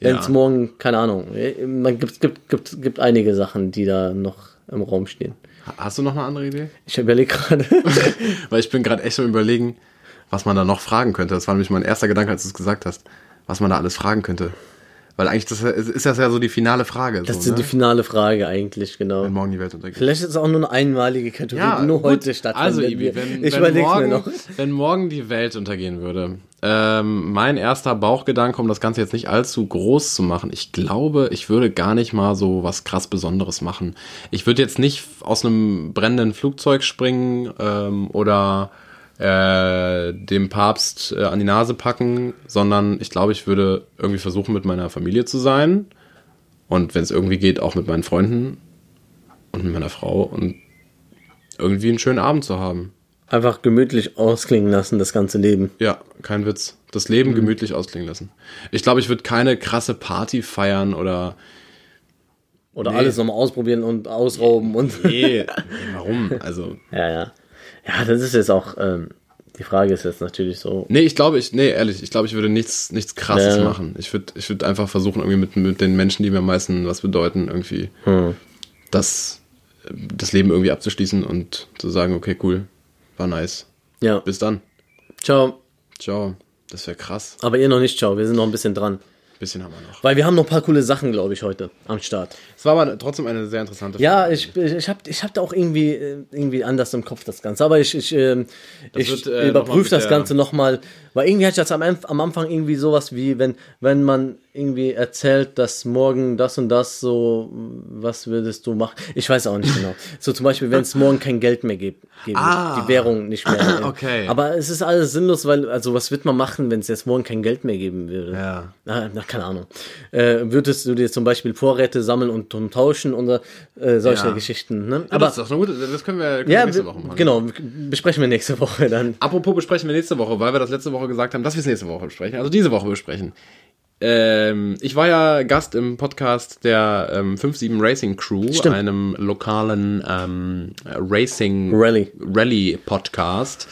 Wenn es Ja. morgen, keine Ahnung, man gibt, gibt, gibt, gibt einige Sachen, die da noch im Raum stehen. Hast du noch eine andere Idee? Ich überlege gerade. Weil ich bin gerade echt am überlegen, was man da noch fragen könnte. Das war nämlich mein erster Gedanke, als du es gesagt hast. Was man da alles fragen könnte. Weil eigentlich das, ist das ja so die finale Frage. Das so, ist die ne? finale Frage eigentlich, genau. Wenn morgen die Welt untergeht. Vielleicht ist es auch nur eine einmalige Kategorie, die nur gut. heute stattfindet. Also, Ibi, wenn, ich wenn, morgen, noch. wenn morgen die Welt untergehen würde, ähm, mein erster Bauchgedanke, um das Ganze jetzt nicht allzu groß zu machen, ich glaube, ich würde gar nicht mal so was krass Besonderes machen. Ich würde jetzt nicht aus einem brennenden Flugzeug springen ähm, oder äh, dem Papst äh, an die Nase packen, sondern ich glaube, ich würde irgendwie versuchen, mit meiner Familie zu sein. Und wenn es irgendwie geht, auch mit meinen Freunden und mit meiner Frau und irgendwie einen schönen Abend zu haben. Einfach gemütlich ausklingen lassen, das ganze Leben. Ja, kein Witz. Das Leben Mhm. gemütlich ausklingen lassen. Ich glaube, ich würde keine krasse Party feiern oder. Oder Nee. alles nochmal ausprobieren und ausrauben und. Nee, warum? Also. Ja, ja. Ja, das ist jetzt auch, ähm, die Frage ist jetzt natürlich so. Nee, ich glaube, ich, nee, ehrlich, ich glaube, ich würde nichts, nichts krasses Ja. machen. Ich würde, ich würde einfach versuchen, irgendwie mit, mit den Menschen, die mir am meisten was bedeuten, irgendwie Hm. das, das Leben irgendwie abzuschließen und zu sagen, okay, cool, war nice. Ja. Bis dann. Ciao. Ciao. Das wäre krass. Aber ihr noch nicht, ciao. Wir sind noch ein bisschen dran. Bisschen haben wir noch. Weil wir haben noch ein paar coole Sachen, glaube ich, heute am Start. Es war aber trotzdem eine sehr interessante Ja, ich, ich, habe ich hab da auch irgendwie, äh, irgendwie anders im Kopf das Ganze. Aber ich, ich, ähm, ich äh, überprüfe das Ganze nochmal. Weil irgendwie hatte ich jetzt am, am Anfang irgendwie sowas wie, wenn, wenn man irgendwie erzählt, dass morgen das und das so, was würdest du machen? Ich weiß auch nicht genau. So zum Beispiel, wenn es morgen kein Geld mehr gibt, geben, Ah. die Währung nicht mehr. Okay. Aber es ist alles sinnlos, weil, also was wird man machen, wenn es jetzt morgen kein Geld mehr geben würde? Ja. Na, na keine Ahnung. Äh, würdest du dir zum Beispiel Vorräte sammeln und, und tauschen oder äh, solche Ja. Geschichten? Ne? Aber Aber das ist doch eine gute, das können wir, können ja, nächste Woche machen. genau, besprechen wir nächste Woche dann. Apropos besprechen wir nächste Woche, weil wir das letzte Woche gesagt haben, dass wir es nächste Woche besprechen, also diese Woche besprechen. Ähm, ich war ja Gast im Podcast der ähm, 5-7 Racing Crew, Stimmt. einem lokalen ähm, Racing Rally. Rally Podcast.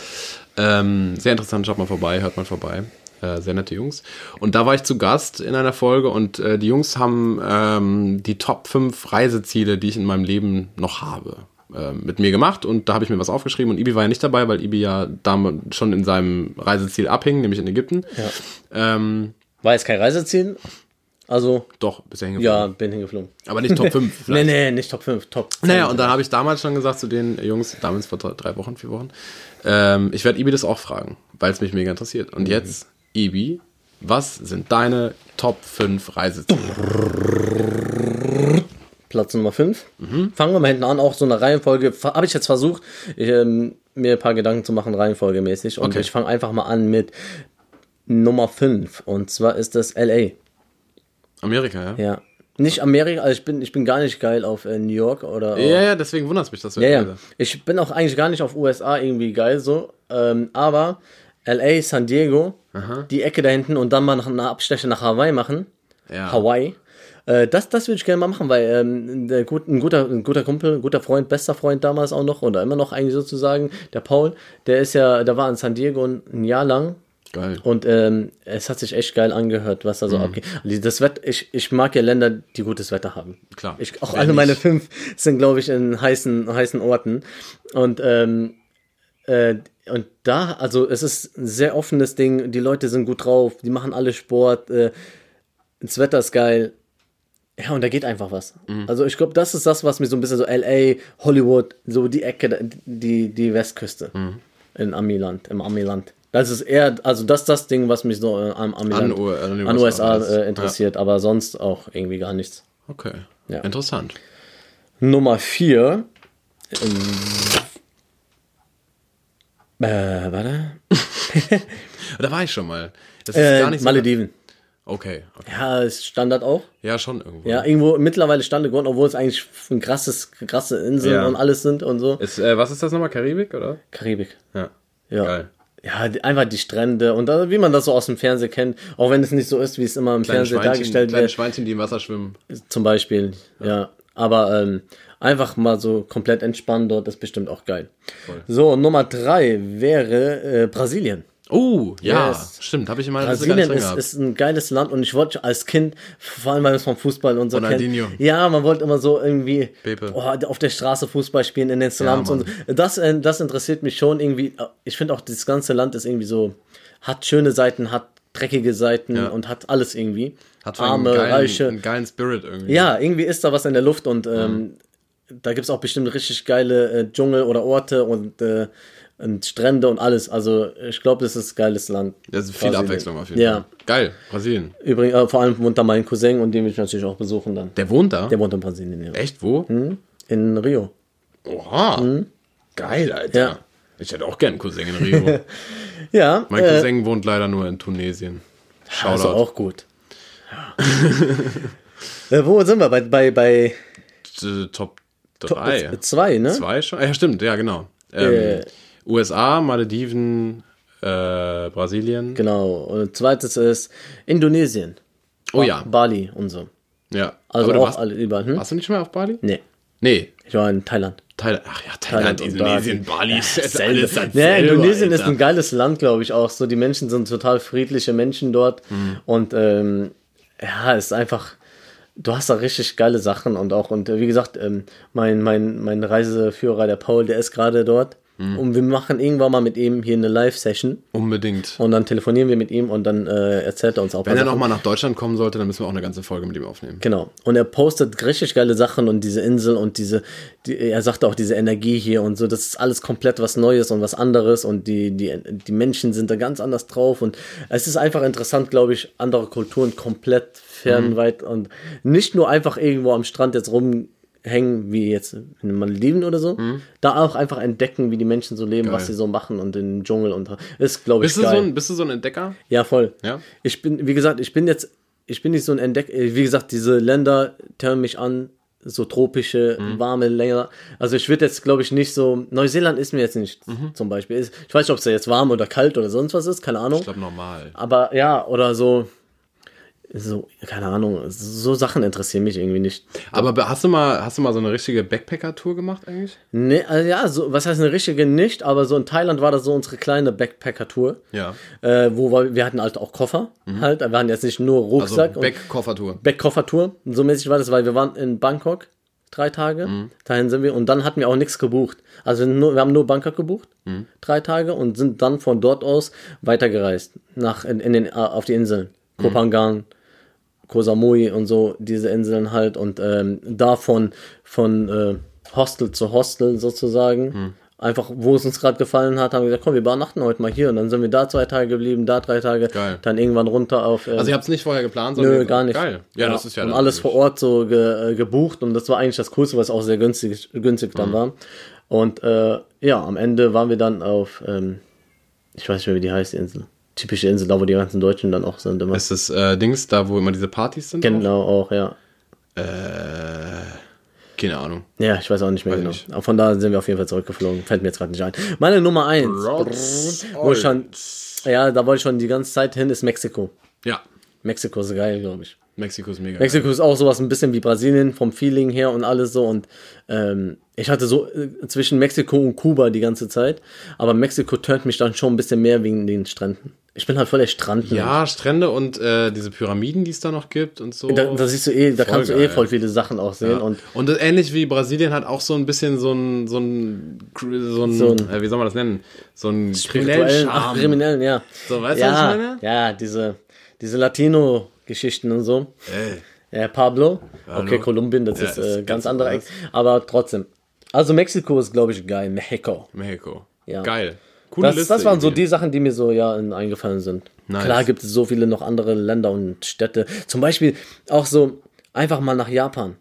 Ähm, sehr interessant, schaut mal vorbei, hört mal vorbei. Äh, sehr nette Jungs. Und da war ich zu Gast in einer Folge und äh, die Jungs haben ähm, die Top 5 Reiseziele, die ich in meinem Leben noch habe, äh, mit mir gemacht und da habe ich mir was aufgeschrieben und Ibi war ja nicht dabei, weil Ibi ja damals schon in seinem Reiseziel abhing, nämlich in Ägypten. Ähm, War jetzt kein Reiseziel. Also, doch, bisher ja, hingeflogen. bin hingeflogen. Aber nicht Top 5 Nee, vielleicht. nee, nicht Top 5, Top 10. Naja, und dann habe ich damals schon gesagt zu den Jungs, damals vor drei- Wochen, vier Wochen, ähm, ich werde Ibi das auch fragen, weil es mich mega interessiert. Und jetzt, Ibi, was sind deine Top 5 Reiseziele? Platz Nummer 5. Mhm. Fangen wir mal hinten an, auch so eine Reihenfolge. Habe ich jetzt versucht, ich, ähm, mir ein paar Gedanken zu machen, reihenfolgemäßig. Und Okay. ich fange einfach mal an mit Nummer 5. Und zwar ist das LA. Amerika, ja? Ja. Nicht Amerika, also ich bin, ich bin gar nicht geil auf äh, New York oder. Ja, ja, deswegen wundert es mich, dass du Ja, ja. Ich bin auch eigentlich gar nicht auf USA irgendwie geil so. Ähm, aber LA, San Diego, die Ecke da hinten und dann mal nach einer Abstecher nach Hawaii machen. Ja. Hawaii. Äh, das das würde ich gerne mal machen, weil ähm, der gut, ein, guter, ein guter Kumpel, ein guter Freund, bester Freund damals auch noch oder immer noch eigentlich sozusagen, der Paul, der ist ja, der war in San Diego ein Jahr lang Geil. und ähm, es hat sich echt geil angehört, was da Mhm. so abgeht. Also Das Wetter, ich, ich mag ja Länder, die gutes Wetter haben. Klar. Ich, auch alle meine fünf sind, glaube ich, in heißen, heißen Orten. Und, ähm, äh, und da, also es ist ein sehr offenes Ding, die Leute sind gut drauf, die machen alle Sport, äh, das Wetter ist geil. Ja, und da geht einfach was. Mhm. Also ich glaube, das ist das, was mir so ein bisschen so LA, Hollywood, so die Ecke, die, die Westküste Mhm. in Amiland, im Amiland. Das ist eher, also das ist das Ding, was mich so äh, am Amiland, An U- an an USA äh, interessiert, aber sonst auch irgendwie gar nichts. Okay. Ja. Interessant. Nummer vier. Ähm, äh, warte. Da war ich schon mal. Das ist Äh, gar nicht so. Malediven. Okay, okay. Ja, ist Standard auch. Ja, schon irgendwo. Ja, irgendwo mittlerweile Standard geworden, obwohl es eigentlich ein krasses, krasse Inseln Ja. und alles sind und so. Ist, äh, was ist das nochmal? Karibik, oder? Karibik. Ja. Ja. Geil. Ja, einfach die Strände und dann, wie man das so aus dem Fernsehen kennt, auch wenn es nicht so ist, wie es immer im Kleine Fernsehen dargestellt kleine wird. Schweinchen, die im Wasser schwimmen. Zum Beispiel, ja. Aber ähm, einfach mal so komplett entspannen dort ist bestimmt auch geil. So, Nummer drei wäre äh, Brasilien. Oh, ja, Yes. stimmt, habe ich nicht Brasilien ist, gehabt. ist ein geiles Land und ich wollte als Kind, vor allem weil wir es vom Fußball und so Ronaldinho. kennen. Ja, man wollte immer so irgendwie oh, auf der Straße Fußball spielen in den Slums Mann. und so. Das, äh, das interessiert mich schon irgendwie. Ich finde auch, das ganze Land ist irgendwie so, hat schöne Seiten, hat dreckige Seiten Ja. und hat alles irgendwie. Hat so Arme, einen geilen, Reiche. einen geilen Spirit irgendwie. Ja, irgendwie ist da was in der Luft und ähm, da gibt es auch bestimmt richtig geile äh, Dschungel oder Orte und, äh, und Strände und alles. Also ich glaube, das ist ein geiles Land. Das ist viel Brasilien. Abwechslung auf jeden Ja. Fall. Geil, Brasilien. Übrigens, äh, vor allem wohnt da mein Cousin und den will ich natürlich auch besuchen dann. Der wohnt da? Der wohnt in Brasilien, ja. Echt, wo? In Rio. Oha. Geil, Alter. Ja. Ich hätte auch gern einen Cousin in Rio. Ja, mein äh, Cousin wohnt leider nur in Tunesien. Shoutout. also auch gut. Ja. äh, wo sind wir? Bei, bei, bei Top Top 3. 2, ne? Zwei schon? Ja, stimmt, ja, genau. Ähm, Äh. USA, Malediven, äh, Brasilien. Genau. Und zweites ist Indonesien. Oh ja, Bali und so. ja. Also auch warst, alle überall. Hm? warst du nicht schon mal auf Bali? Nee, Nee. ich war in Thailand. Thailand, ach ja, Thailand, Thailand Indonesien, Bali, ist jetzt alles dasselbe, Ja, Indonesien ist Alter. ein geiles Land, glaube ich auch. So, die Menschen sind total friedliche Menschen dort. Mhm. Und ähm, ja, es ist einfach, du hast da richtig geile Sachen und auch, und äh, wie gesagt, ähm, mein, mein, mein Reiseführer, der Paul, der ist gerade dort. Mhm. Und wir machen irgendwann mal mit ihm hier eine Live-Session. Unbedingt. Und dann telefonieren wir mit ihm und dann äh, erzählt er uns auch Wenn er nochmal nach Deutschland kommen sollte, dann müssen wir auch eine ganze Folge mit ihm aufnehmen. Genau. Und er postet richtig geile Sachen und diese Insel und diese, die, er sagt auch diese Energie hier und so, das ist alles komplett was Neues und was anderes und die, die, die Menschen sind da ganz anders drauf und es ist einfach interessant, glaube ich, andere Kulturen komplett fernweit und nicht nur einfach irgendwo am Strand jetzt rumhängen, wie jetzt in den Malediven oder so, da auch einfach entdecken, wie die Menschen so leben, was Geil. sie so machen und im Dschungel und ist, glaube ich, Bist du, geil. so ein, bist du so ein Entdecker? Ja, voll. Ja? Ich bin, wie gesagt, ich bin jetzt, ich bin nicht so ein Entdeck, äh, wie gesagt, diese Länder tören mich an, so tropische, Mhm. warme Länder. Also ich würde jetzt, glaube ich, nicht so, Neuseeland ist mir jetzt nicht, Mhm. zum Beispiel. Ich weiß nicht, ob es da jetzt warm oder kalt oder sonst was ist, keine Ahnung. Ich glaube normal. Aber ja, oder so, so, keine Ahnung, so Sachen interessieren mich irgendwie nicht. Aber be- hast du mal, hast du mal so eine richtige Backpacker-Tour gemacht eigentlich? Nee, also ja, so, was heißt eine richtige nicht, aber so in Thailand war das so unsere kleine Backpacker-Tour. Ja. Äh, wo wir, wir hatten halt auch Koffer, halt, wir waren jetzt nicht nur Mhm. Also Rucksack und Back-Koffertour. Backkoffertour. So mäßig war das, weil wir waren in Bangkok drei Tage. Dahin sind wir und dann hatten wir auch nichts gebucht. Also nur, wir haben nur Bangkok gebucht, drei Tage und sind dann von dort aus weitergereist nach in, in den, äh, auf die Inseln. Kopangan, Koh Samui und so, diese Inseln halt und ähm, davon von äh, Hostel zu Hostel sozusagen. Einfach, wo es uns gerade gefallen hat, haben wir gesagt, komm, wir übernachten heute mal hier. Und dann sind wir da zwei Tage geblieben, da drei Tage, Geil. dann irgendwann runter auf. äh, Also ihr habt es nicht vorher geplant, sondern Nö, gar nicht. Geil. Ja, das ist ja Und alles vor Ort so ge, äh, gebucht und das war eigentlich das Coolste, was auch sehr günstig, günstig Mhm. dann war. Und äh, ja, am Ende waren wir dann auf, ähm, ich weiß nicht mehr, wie die heißt, die Insel. Typische Insel, da wo die ganzen Deutschen dann auch sind immer. Ist das äh, Dings, da wo immer diese Partys sind? genau, auch, ja. Äh, keine Ahnung. Ja, ich weiß auch nicht mehr Weiß genau. nicht. Aber von da sind wir auf jeden Fall zurückgeflogen. Fällt mir jetzt gerade nicht ein. Meine Nummer eins, wo ich schon, ja, da wollte ich schon die ganze Zeit hin, ist Mexiko. Ja, Mexiko ist geil, glaube ich. Mexiko ist mega. Mexiko ist auch sowas ein bisschen wie Brasilien vom Feeling her und alles so. Und ähm, ich hatte so äh, zwischen Mexiko und Kuba die ganze Zeit. Aber Mexiko turnt mich dann schon ein bisschen mehr wegen den Stränden. Ich bin halt voll der Strand. Ja, Strände und äh, diese Pyramiden, die es da noch gibt und so. Da, da siehst du eh, da Voll kannst du eh geil. voll viele Sachen auch sehen. Ja. Und Und, ähnlich wie Brasilien hat auch so ein bisschen so ein, so ein, so ein, So ein- äh, wie soll man das nennen? So ein kriminellen ach. Kriminellen, ja. So, weißt du, ja, was ich meine? Ja, diese, diese Latino-Geschichten und so. Ey. Ja, Pablo. Hallo. Okay, Kolumbien, das Ja, ist äh, ist ganz ganz andere. Aber trotzdem. Also Mexiko ist, glaube ich, geil. Mexiko. Mexiko. Ja. Geil. Coole Das, Liste das waren so irgendwie. die Sachen, die mir so ja in- eingefallen sind. Nice. Klar gibt es so viele noch andere Länder und Städte. Zum Beispiel auch so einfach mal nach Japan.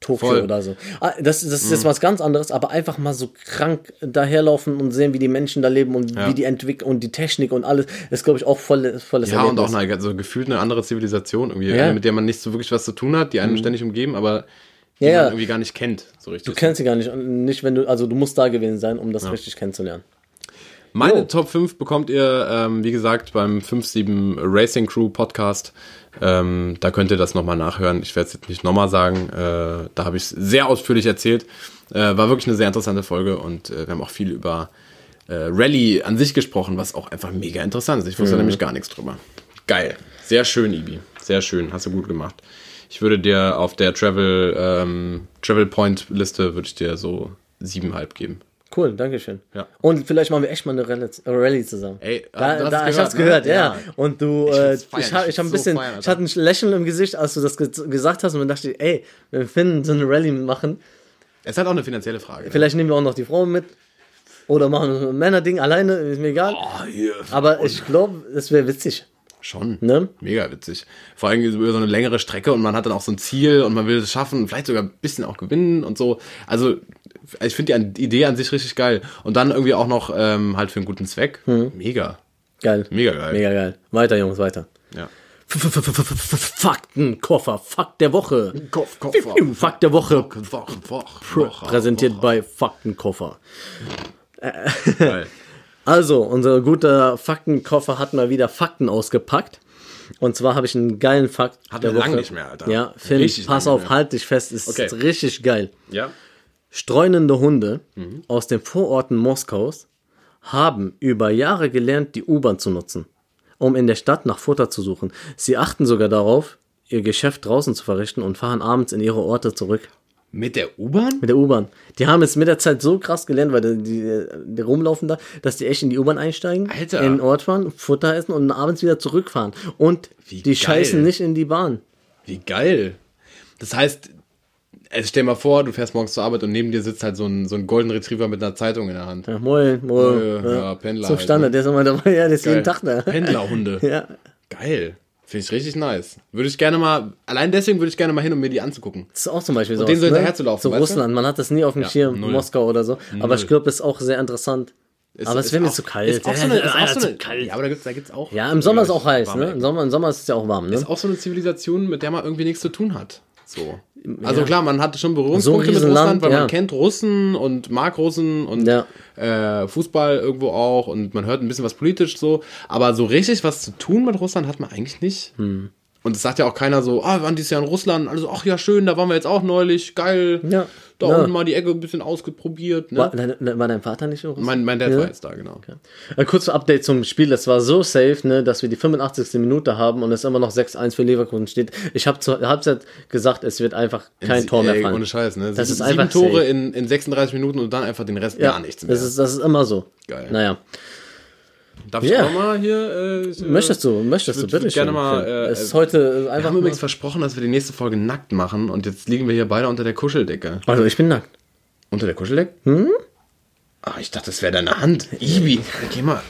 Tokio Voll. Mhm. oder so. Ah, Das, das ist jetzt was ganz anderes, aber einfach mal so krank daherlaufen und sehen, wie die Menschen da leben und Ja. wie die entwickeln und die Technik und alles, ist, glaube ich, auch voll, volles Ja, und auch Erlebnis. eine, so gefühlt eine andere Zivilisation irgendwie, Ja. eine, mit der man nicht so wirklich was zu tun hat, die einen ständig umgeben, aber die Ja, man irgendwie gar nicht kennt, so richtig. Du kennst sie gar nicht. Nicht, wenn du, also du musst da gewesen sein, um das richtig kennenzulernen. Meine Jo. Top 5 bekommt ihr, ähm, wie gesagt, beim 5-7 Racing Crew Podcast. Ähm, da könnt ihr das nochmal nachhören. Ich werde es jetzt nicht nochmal sagen. Äh, da habe ich es sehr ausführlich erzählt. Äh, war wirklich eine sehr interessante Folge und äh, wir haben auch viel über äh, Rallye an sich gesprochen, was auch einfach mega interessant ist. Ich wusste nämlich gar nichts drüber. Geil. Sehr schön, Ibi. Sehr schön. Hast du gut gemacht. Ich würde dir auf der Travel, ähm, Travel Point Liste würde ich dir so siebenhalb geben. Cool, danke schön. Ja. Und vielleicht machen wir echt mal eine Rallye, äh, Rallye zusammen. Ey, da, hast da, es ich hab's gehört, gehört, ne? ja. Ja. Und du, Ich äh, feiern, ich, hab, ich hab ein will's so bisschen, feiern, ich hatte ein Lächeln im Gesicht, als du das ge gesagt hast und dann dachte ich, ey, wenn wir finden, so eine Rallye machen, Es ist halt auch eine finanzielle Frage. ne? vielleicht nehmen wir auch noch die Frauen mit. Oder machen ein Männerding alleine, ist mir egal. Oh, hier. Aber ich glaube, das wäre witzig. Schon. Ne? Mega witzig. Vor allem über so eine längere Strecke und man hat dann auch so ein Ziel und man will es schaffen, vielleicht sogar ein bisschen auch gewinnen und so. Also ich finde die Idee an sich richtig geil. Und dann irgendwie auch noch ähm, halt für einen guten Zweck. Mega. Geil. Mega geil. Mega geil. Weiter, Jungs, weiter. Ja. Faktenkoffer, Fakt der Woche. Kopf, Koffer. Fakt der Woche. Präsentiert bei Faktenkoffer. Also, unser guter Faktenkoffer hat mal wieder Fakten ausgepackt. Und zwar habe ich einen geilen Fakt Hatten der wir Woche. lang nicht mehr, Alter. Ja, Finn, pass auf, halt dich fest, ist Okay. richtig geil. Ja. Streunende Hunde Mhm. aus den Vororten Moskaus haben über Jahre gelernt, die U-Bahn zu nutzen, um in der Stadt nach Futter zu suchen. Sie achten sogar darauf, ihr Geschäft draußen zu verrichten und fahren abends in ihre Orte zurück. Mit der U-Bahn? Mit der U-Bahn. Die haben es mit der Zeit so krass gelernt, weil die, die, die rumlaufen da, dass die echt in die U-Bahn einsteigen, Alter. in den Ort fahren, Futter essen und abends wieder zurückfahren. Und Wie die geil. scheißen nicht in die Bahn. Wie geil. Das heißt, also stell mal vor, du fährst morgens zur Arbeit und neben dir sitzt halt so ein, so ein Golden Retriever mit einer Zeitung in der Hand. Ja, moin, moin. Ja, ja, Pendler Zum halt, Standard, ne? der ist immer dabei, ja, der ist Geil. jeden Tag da. Pendlerhunde. Ja. Geil. Finde ich richtig nice. Würde ich gerne mal, allein deswegen würde ich gerne mal hin, um mir die anzugucken. Das ist auch zum Beispiel so. denen so hinterher zu laufen, So weißt du? Russland, man hat das nie auf dem Ja, Schirm, null. Moskau oder so. Aber ich glaube, ist auch sehr interessant. aber es ist wäre mir zu kalt. Ist auch so eine, ist auch Ja, so zu eine, kalt. Ja, aber da gibt's, da gibt's auch. Ja, im Sommer ist auch heiß, ne? Im Sommer, Im Sommer ist es ja auch warm, ne? Ist auch so eine Zivilisation, mit der man irgendwie nichts zu tun hat. So. Also klar, man hatte schon Berührungspunkte So mit Russland, weil ja. man kennt Russen und mag Russen und Ja. äh, Fußball irgendwo auch und man hört ein bisschen was politisch so. Aber so richtig was zu tun mit Russland hat man eigentlich nicht. Hm. Und es sagt ja auch keiner so, ah, wir waren dieses Jahr in Russland, also ach ja, schön, da waren wir jetzt auch neulich, geil. Ja. Da Ja. unten mal die Ecke ein bisschen ausprobiert. Ne? War, dein- war dein Vater nicht in Russland? Mein, mein Dad Ja. war jetzt da, genau. Äh, kurz Update zum Spiel. Das war so safe, ne, dass wir die 85. Minute haben und es immer noch 6-1 für Leverkusen steht. Ich habe zur Halbzeit gesagt, es wird einfach kein Tor mehr Ey, fallen. Ohne Scheiß, ne? Das sieben, ist einfach sieben Tore safe. in, in 36 Minuten und dann einfach den Rest ja, gar nichts mehr. Das ist, das ist immer so. Geil. Naja. Darf ich Ja. auch mal hier? Äh, ich, äh, Möchtest du, möchtest ich du, würd- bitte würd gerne schön. mal, äh, es ist äh, heute Wir einfach haben mal, übrigens versprochen, dass wir die nächste Folge nackt machen und jetzt liegen wir hier beide unter der Kuscheldecke. Also, ich bin nackt. Unter der Kuscheldecke? Hm? Ah, ich dachte, das wäre deine Hand. Ibi, geh mal.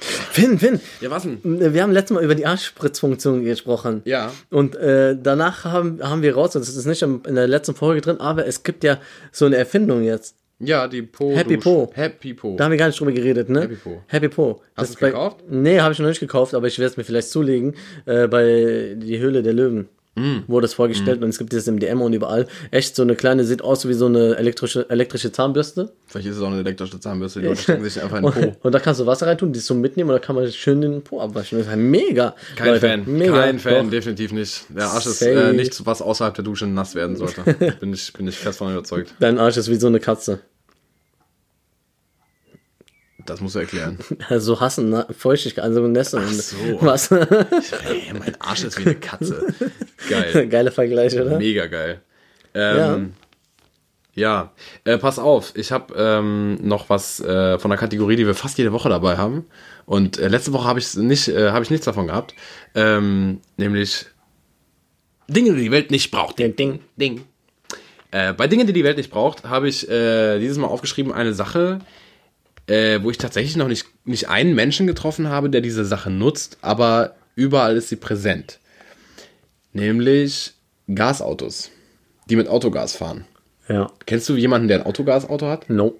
Finn, Finn. Ja, was denn? Wir haben letztes Mal über die Arschspritzfunktion gesprochen. Ja. Und äh, danach haben, haben wir raus, und das ist nicht in der letzten Folge drin, aber es gibt ja so eine Erfindung jetzt. Ja, die Po. Happy Po. Happy Po. Da haben wir gar nicht drüber geredet, ne? Happy Po. Happy Po. Hast ist bei- gekauft? Nee, habe ich noch nicht gekauft, aber ich werde es mir vielleicht zulegen. Äh, bei Die Höhle der Löwen Mm. wurde es vorgestellt und es gibt es im DM und überall. Echt so eine kleine, sieht aus wie so eine elektrische, elektrische Zahnbürste. Vielleicht ist es auch eine elektrische Zahnbürste, die Leute stecken sich einfach in den Und, Po. und da kannst du Wasser reintun, die so mitnehmen und da kann man schön den Po abwaschen. Das ist halt mega. Kein Leute, Fan. Mega. Kein Fan, Doch. definitiv nicht. Der Arsch ist äh, nichts, was außerhalb der Dusche nass werden sollte. bin, ich, bin ich fest von überzeugt. Dein Arsch ist wie so eine Katze. Das musst du erklären. So hassen, ne? Feuchtigkeit, also Nässe. Ach so. Was? Ey, mein Arsch ist wie eine Katze. Geil. Geiler Vergleich, oder? Mega geil. Ähm, ja, Äh, pass auf, ich habe ähm, noch was äh, von einer Kategorie, die wir fast jede Woche dabei haben. Und äh, letzte Woche habe ich nicht, äh, habe ich nichts davon gehabt. Ähm, nämlich Dinge, die die Welt nicht braucht. Ding, ding, ding. Äh, bei Dingen, die die Welt nicht braucht, habe ich äh, dieses Mal aufgeschrieben eine Sache, äh, wo ich tatsächlich noch nicht, nicht einen Menschen getroffen habe, der diese Sache nutzt, aber überall ist sie präsent. Nämlich Gasautos, die mit Autogas fahren. Ja. Kennst du jemanden, der ein Autogasauto hat? No.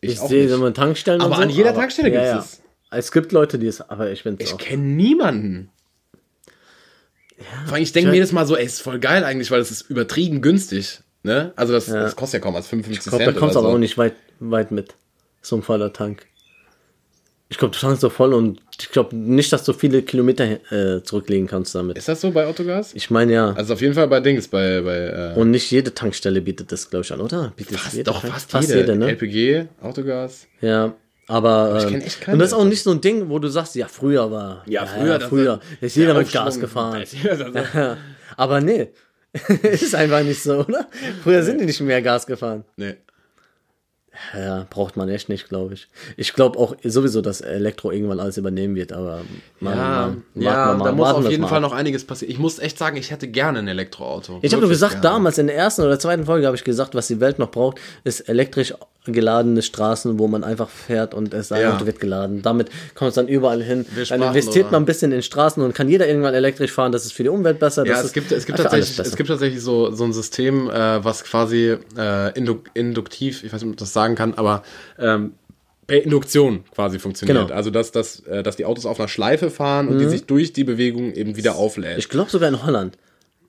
Ich Ich, sehe mal Tankstellen Aber so, an jeder Tankstelle ja, gibt's ja. Es gibt Leute, die es, aber ich bin es Ich kenne niemanden. Vor allem, ich denke mir jedes Mal so, ey, ist voll geil eigentlich, weil es ist übertrieben günstig. Ne? Also das, das kostet ja kaum als 55 Ich glaube, Cent da kommst du aber so. auch nicht weit, weit mit. So ein voller Tank. Ich glaube, du tankst so voll und ich glaube nicht, dass du viele Kilometer äh, zurücklegen kannst damit. Ist das so bei Autogas? Ich meine ja. Also auf jeden Fall bei Dings, bei, bei äh, und nicht jede Tankstelle bietet das, glaube ich, an, oder? Bietet fast, jede doch Tank- fast, jede. ne? LPG, Autogas. Ja. Aber, ich ähm, kenn echt keine und das ist auch nicht so ein Ding, wo du sagst, ja, früher war. Ja, früher, das früher. ist- jeder der mit Gas gefahren. Ja. Aber nee. ist einfach nicht so, oder? Früher sind die nicht mehr Gas gefahren. Nee. Ja, braucht man echt nicht, glaube ich. Ich glaube auch sowieso, dass Elektro irgendwann alles übernehmen wird, aber mal, Ja, warten ja mal, da muss auf jeden Fall noch einiges passieren. Ich muss echt sagen, ich hätte gerne ein Elektroauto. Ich habe nur gesagt, gerne. damals in der ersten oder zweiten Folge habe ich gesagt, was die Welt noch braucht, ist elektrisch geladene Straßen, wo man einfach fährt und es Ja. wird geladen. Damit kommt es dann überall hin. Wir Dann investiert man ein bisschen in Straßen und kann jeder irgendwann elektrisch fahren. Das ist für die Umwelt besser. Ja, das es ist gibt, es gibt tatsächlich, es gibt tatsächlich so, so ein System, äh, was quasi äh, indu induktiv, ich weiß nicht, ob das sagen kann, aber ähm, per Induktion quasi funktioniert. Genau. Mhm. Also dass, dass, äh, dass die Autos auf einer Schleife fahren und die sich durch die Bewegung eben wieder auflädt. Ich glaube sogar in Holland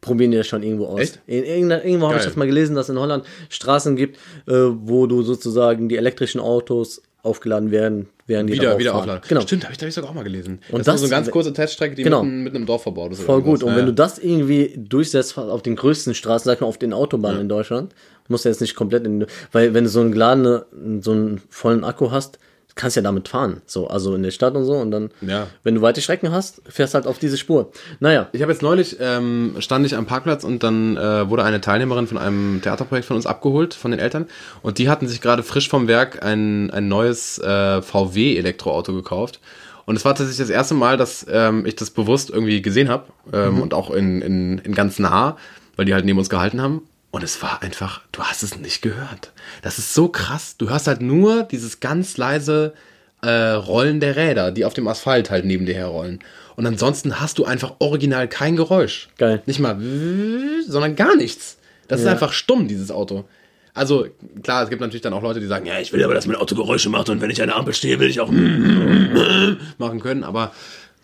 probieren die das schon irgendwo aus. Echt? In, irgendeiner- irgendwo habe ich das mal gelesen, dass in Holland Straßen gibt, äh, wo du sozusagen die elektrischen Autos aufgeladen werden, während die wieder, wieder aufladen. Genau. Stimmt, habe ich, hab ich sogar auch mal gelesen. Und das, ist das- so eine ganz kurze Teststrecke, die Genau. mitten, mitten im Dorf verbaut ist. Voll gut. Und Ja, wenn du ja. das irgendwie durchsetzt auf den größten Straßen, sag mal auf den Autobahnen in Deutschland, musst du jetzt nicht komplett in, weil wenn du so einen geladene, so einen vollen Akku hast, kannst du ja damit fahren. So, also in der Stadt und so. Und dann, Ja. wenn du weite Strecken hast, fährst halt auf diese Spur. Naja. Ich habe jetzt neulich, ähm, stand ich am Parkplatz und dann äh, wurde eine Teilnehmerin von einem Theaterprojekt von uns abgeholt, von den Eltern. Und die hatten sich gerade frisch vom Werk ein, ein neues äh, VW-Elektroauto gekauft. Und es war tatsächlich das erste Mal, dass ähm, ich das bewusst irgendwie gesehen habe ähm, und auch in, in, in ganz nah, weil die halt neben uns gehalten haben. Und es war einfach, du hast es nicht gehört. Das ist so krass. Du hörst halt nur dieses ganz leise äh, Rollen der Räder, die auf dem Asphalt halt neben dir herrollen. Und ansonsten hast du einfach original kein Geräusch. Geil. Nicht mal, sondern gar nichts. Das ist Ja. einfach stumm, dieses Auto. Also, klar, es gibt natürlich dann auch Leute, die sagen, ja, ich will aber, dass mein Auto Geräusche macht und wenn ich an der Ampel stehe, will ich auch machen können. Aber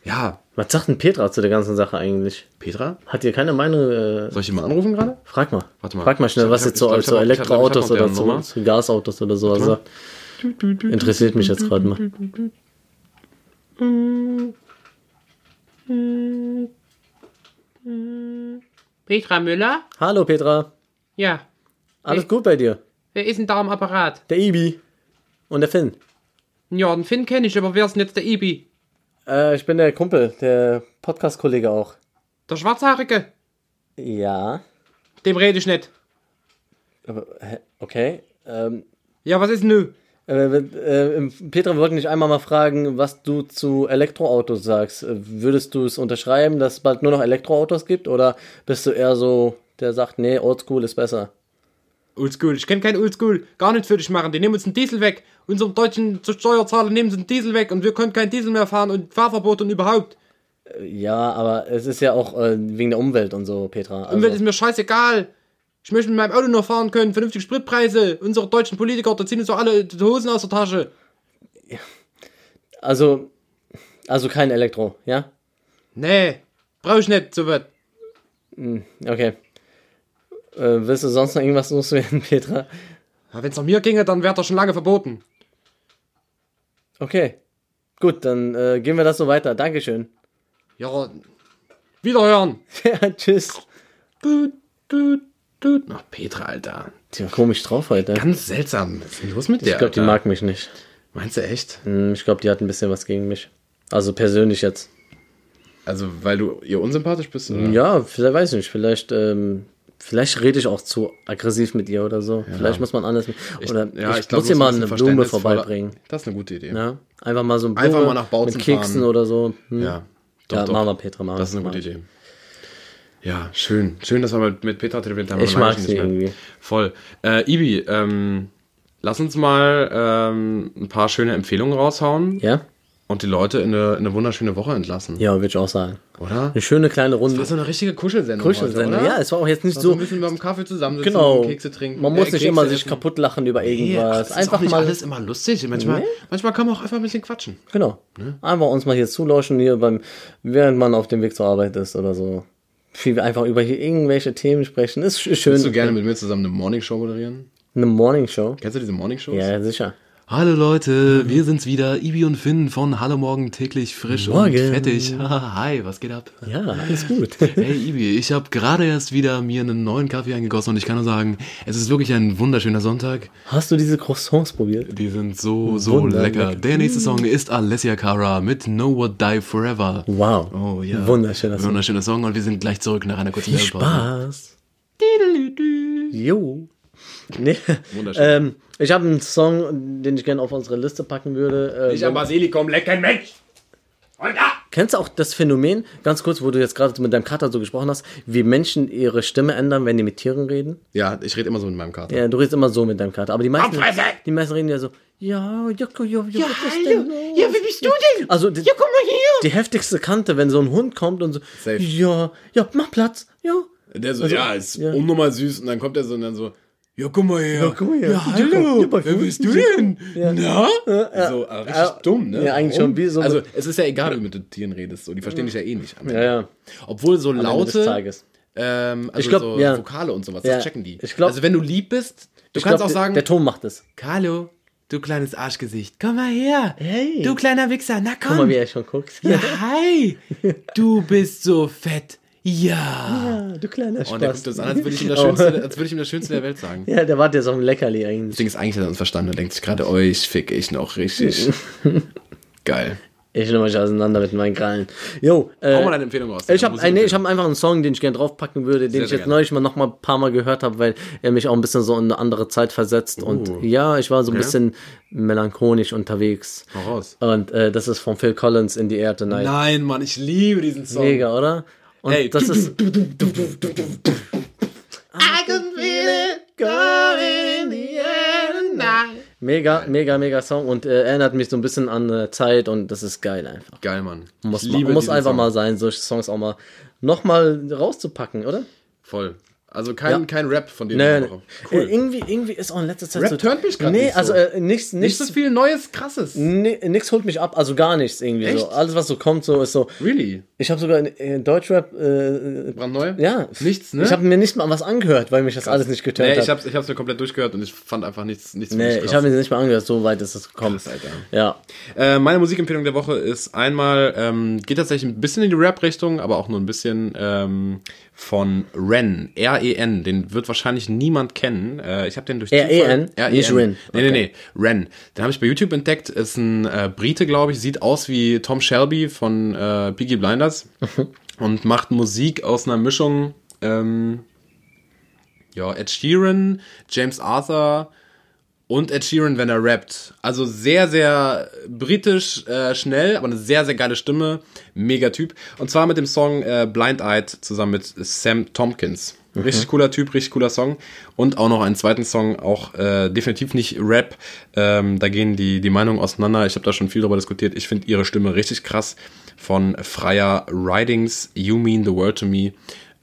ja, Was sagt denn Petra zu der ganzen Sache eigentlich? Petra, Hat ihr keine Meinung? Äh, soll ich ihn mal anrufen gerade? frag mal. Warte mal. Frag mal schnell, Ich was jetzt zu, ich ich zu ich Elektroautos ich oder zu, zu Gasautos oder sowas sagt. Interessiert mich jetzt gerade mal. Petra Müller? Hallo Petra, Ja. alles Hey. gut bei dir? Wer ist denn da am Apparat? Der Ibi und der Finn. Ja, den Finn kenne ich, aber wer ist denn jetzt der Ibi? Äh, ich bin der Kumpel, der Podcast-Kollege auch. Der Schwarzhaarige? Ja, Dem rede ich nicht. aber, okay. Ähm, Ja, was ist denn nu? äh, äh, Petra, wir wollten dich einmal mal fragen, was du zu Elektroautos sagst. Äh, Würdest du es unterschreiben, dass es bald nur noch Elektroautos gibt? Oder bist du eher so, der sagt, nee, Oldschool ist besser? Oldschool. Ich kenne kein Oldschool. Gar nicht für dich machen. Die nehmen uns den Diesel weg. Unserem deutschen Steuerzahler nehmen sie den Diesel weg und wir können kein Diesel mehr fahren und Fahrverbot und überhaupt. Ja, aber es ist ja auch äh, wegen der Umwelt und so, Petra. Also, Umwelt ist mir scheißegal. Ich möchte mit meinem Auto noch fahren können, vernünftige Spritpreise. Unsere deutschen Politiker, da ziehen uns doch alle die Hosen aus der Tasche. also, also kein Elektro, ja? Nee, brauch ich nicht, so was. Okay. Äh, willst du sonst noch irgendwas loswerden, Petra? Wenn es nach mir ginge, dann wäre das schon lange verboten. Okay. Gut, dann äh, gehen wir das so weiter. Dankeschön. Ja, wiederhören. ja, tschüss. Tut, tut, tut. Ach, Petra, Alter. Die war komisch drauf heute. Ganz seltsam. Was ist denn los mit dir? Ich glaube, die Alter? mag mich nicht. Meinst du echt? Hm, Ich glaube, die hat ein bisschen was gegen mich. Also persönlich jetzt. Also, weil du ihr unsympathisch bist? Oder? Ja, vielleicht weiß ich nicht. Vielleicht, ähm, vielleicht rede ich auch zu aggressiv mit ihr oder so. Vielleicht muss man anders. Oder ich, ja, ich glaub, muss ihr mal eine ein Blume vorbeibringen. Das ist eine gute Idee. Ja? Einfach mal so eine Blume mal nach Bautzen mit Keksen fahren. oder so. Hm. Ja, doch, ja, doch. machen wir, Petra. Machen Das ist eine gute Idee. Ja, schön. Schön, dass wir mal mit Petra telefoniert haben. Ich mag sie irgendwie. Voll. Äh, Ibi, ähm, lass uns mal ähm, ein paar schöne Empfehlungen raushauen Ja? Und die Leute in eine, in eine wunderschöne Woche entlassen. Ja, würde ich auch sagen. Oder? Eine schöne kleine Runde. Das war so eine richtige Kuschelsendung. Kuschelsendung. heute? Ja, es war auch jetzt nicht so ein bisschen beim Kaffee zusammensitzen, Genau. Kekse trinken. Man muss äh, nicht Kekse immer sich essen. kaputt lachen über Nee, irgendwas. das ist einfach mal. alles immer lustig. Manchmal, Nee. manchmal kann man auch einfach ein bisschen quatschen. Genau. Ne? Einfach uns mal hier zulauschen, hier beim, während man auf dem Weg zur Arbeit ist oder so. Viel einfach über hier irgendwelche Themen sprechen. Ist sch- schön. Würdest du gerne mit mir zusammen eine Morningshow moderieren? Eine Morning Show. Kennst du diese Morningshows? Ja, sicher. Hallo Leute, wir sind's wieder, Ibi und Finn von Hallo Morgen täglich frisch Morgen. und fettig. Hi, was geht ab? Ja, alles gut. Hey Ibi, ich habe gerade erst wieder mir einen neuen Kaffee eingegossen und ich kann nur sagen, es ist wirklich ein wunderschöner Sonntag. Hast du diese Croissants probiert? Die sind so, so Wunder- lecker. Der nächste Song ist Alessia Cara mit No What Die Forever. Wow. Oh ja. Wunderschöner Song. Wunderschöner Song und wir sind gleich zurück nach einer kurzen Viel. Spaß. Jo. Nee. Wunderschön. Ähm, ich habe einen Song, den ich gerne auf unsere Liste packen würde. Äh, Ich am Basilikum lecken, Mensch! Und da! Kennst du auch das Phänomen, ganz kurz, wo du jetzt gerade mit deinem Kater so gesprochen hast, wie Menschen ihre Stimme ändern, wenn die mit Tieren reden? Ja, ich rede immer so mit meinem Kater. Ja, du redest immer so mit deinem Kater. Aber die meisten, die meisten reden ja so, ja, Joko, jo, jo, Ja, was ist hallo! Ja, wie bist du denn? Also, die, Ja, komm mal hier! die heftigste Kante, wenn so ein Hund kommt und so, Safe. ja, ja, mach Platz, ja. Der so, Also, ja, ist ja. unnormal süß und dann kommt er so und dann so, ja, guck mal her. Ja, guck mal her. Ja, hallo. Ja, Wer bist du denn? Na? ja. So, äh, richtig Ja. dumm, ne? Ja, eigentlich Warum? schon wie so- Also, es ist ja egal, wie du mit den Tieren redest, so, die verstehen dich ja eh nicht. Ja, ja. Obwohl so laute, ähm, also Ich glaub, so ja. Vokale und sowas, Ja. das checken die. Ich glaub- also, wenn du lieb bist, du Ich kannst glaub, auch sagen, Der Ton macht es. Carlo, du kleines Arschgesicht, komm mal her. Hey. Du kleiner Wichser, na komm. Guck mal, wie er schon guckt. ja, hi. Du bist so fett. Ja. Ja, du kleiner Spaß. Und der guckt das an, als würde ich, ihm das Oh. Schönste, als würde ich ihm das Schönste der Welt sagen. Ja, der wartet jetzt auf ein Leckerli Das eigentlich. Ding ist eigentlich, hat er uns verstanden und denkt sich gerade, euch fick ich noch richtig. Geil. Ich nehme euch auseinander mit meinen Krallen. Jo, äh, Hau mal deine Empfehlung raus. Ich habe nee, ich hab einfach einen Song, den ich gerne draufpacken würde, den Sehr, ich sehr jetzt gerne. neulich mal noch mal ein paar Mal gehört habe, weil er mich auch ein bisschen so in eine andere Zeit versetzt. Und Uh. ja, ich war so ein bisschen melancholisch unterwegs. Hau raus. Und äh, das ist von Phil Collins in the Air Tonight. Nein, Mann, ich liebe diesen Song. Mega, oder? Und Ey, das ist. I can feel it going in the air tonight. Mega, mega, mega Song und äh, erinnert mich so ein bisschen an äh, Zeit und das ist geil einfach. Geil, Mann. Muss, ich ma- liebe muss einfach Song. mal sein, solche Songs auch mal nochmal rauszupacken, oder? Voll. Also kein, Ja. kein Rap von dir. Nee, nee. Woche. Äh, irgendwie, irgendwie ist auch in letzter Zeit Rap so. turnt mich Nee, nicht so. also äh, nichts, Nicht nichts, so viel Neues, Krasses. Nee, nix holt mich ab, also gar nichts irgendwie so. Echt? Alles, was so kommt, so ist so. Really? Ich habe sogar in, in Deutschrap, äh, Brandneu? ja, Nichts, ne? Ich habe mir nicht mal was angehört, weil mich das alles nicht getönt Nee, ich hab's, ich hab's mir komplett durchgehört und ich fand einfach nichts, nichts nee, ich krass. habe mir nicht mal angehört, so weit ist es gekommen. Krass, Alter. Ja. Äh, meine Musikempfehlung der Woche ist einmal, ähm, geht tatsächlich ein bisschen in die Rap-Richtung, aber auch nur ein bisschen ähm, von Ren, R-E-N, den wird wahrscheinlich niemand kennen. Äh, ich habe den durch R.E.N., Zufall- nicht Ren. Nee, nee, Okay. nee, Ren. Den habe ich bei YouTube entdeckt, ist ein äh, Brite, glaube ich, sieht aus wie Tom Shelby von äh, Peaky Blinders und macht Musik aus einer Mischung, ähm, ja, Ed Sheeran, James Arthur, und Ed Sheeran, wenn er rappt. Also sehr, sehr britisch, äh, schnell, aber eine sehr, sehr geile Stimme. Mega Typ. Und zwar mit dem Song äh, Blind Eyed zusammen mit Sam Tompkins. Richtig cooler Typ, richtig cooler Song. Und auch noch einen zweiten Song, auch äh, definitiv nicht Rap. Ähm, da gehen die, die Meinungen auseinander. Ich habe da schon viel darüber diskutiert. Ich finde ihre Stimme richtig krass. Von Freier Ridings, You Mean the World to Me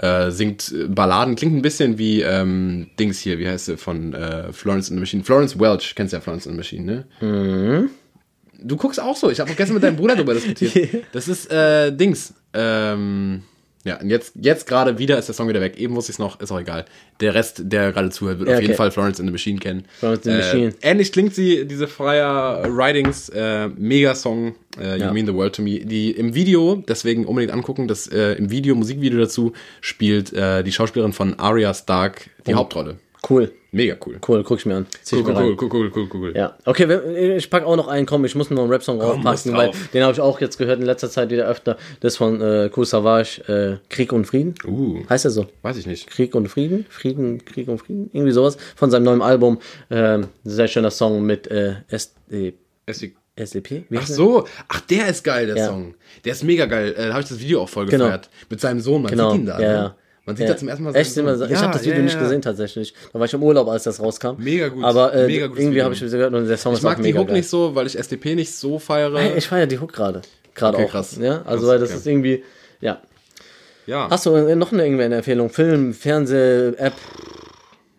äh, singt äh, Balladen, klingt ein bisschen wie ähm, Dings hier, wie heißt sie, von äh, Florence and the Machine. Florence Welch, kennst du ja Florence and the Machine, ne? Du guckst auch so, ich habe auch gestern mit deinem Bruder darüber diskutiert. Das ist äh, Dings. Ähm, ja, und jetzt, jetzt gerade wieder ist der Song wieder weg. Eben wusste ich es noch, ist auch egal. Der Rest, der gerade zuhört, wird Ja, auf jeden okay. Fall Florence and the Machine kennen. Florence and the Machine. Äh, ähnlich klingt sie, diese Freier Writings, äh, Mega-Song, äh, You Ja. Mean the World to Me. Die im Video, deswegen unbedingt angucken, das äh, im Video, Musikvideo dazu, spielt äh, die Schauspielerin von Arya Stark die Hauptrolle. Cool. Mega cool. Cool, guck ich mir an. Zieh Cool, cool, rein. cool, cool, cool, cool, cool. Ja, okay, ich pack auch noch einen, komm, ich muss noch einen Rap-Song musst draufpacken, weil den habe ich auch jetzt gehört in letzter Zeit wieder öfter. Das von äh, Kool Savage, äh, Krieg und Frieden. Uh, Heißt er so? weiß ich nicht. Krieg und Frieden? Frieden, Krieg und Frieden? Irgendwie sowas. Von seinem neuen Album. Ähm, sehr schöner Song mit äh, SD? Wie Ach so, ach der ist geil, der Ja. Song. Der ist mega geil. Äh, da habe ich das Video auch voll Genau. gefeiert. Mit seinem Sohn, man Genau, sieht ihn da. ja, ne? Ja. Man sieht Ja. da zum ersten Mal Echt, immer, Sohn. ich Ja, habe das Video ja, nicht ja. gesehen tatsächlich. Da war ich im Urlaub, als das rauskam. Mega gut. Aber äh, Mega irgendwie habe ich das gehört und der Song Ich ist auch mag die mega Hook geil. nicht so, weil ich SDP nicht so feiere. Hey, ich feiere die Hook gerade. Gerade Okay, auch. krass. Ja, also Krass, weil das okay. ist irgendwie, ja. ja. Hast du äh, noch eine irgendeine eine Empfehlung? Film, Fernseh, App?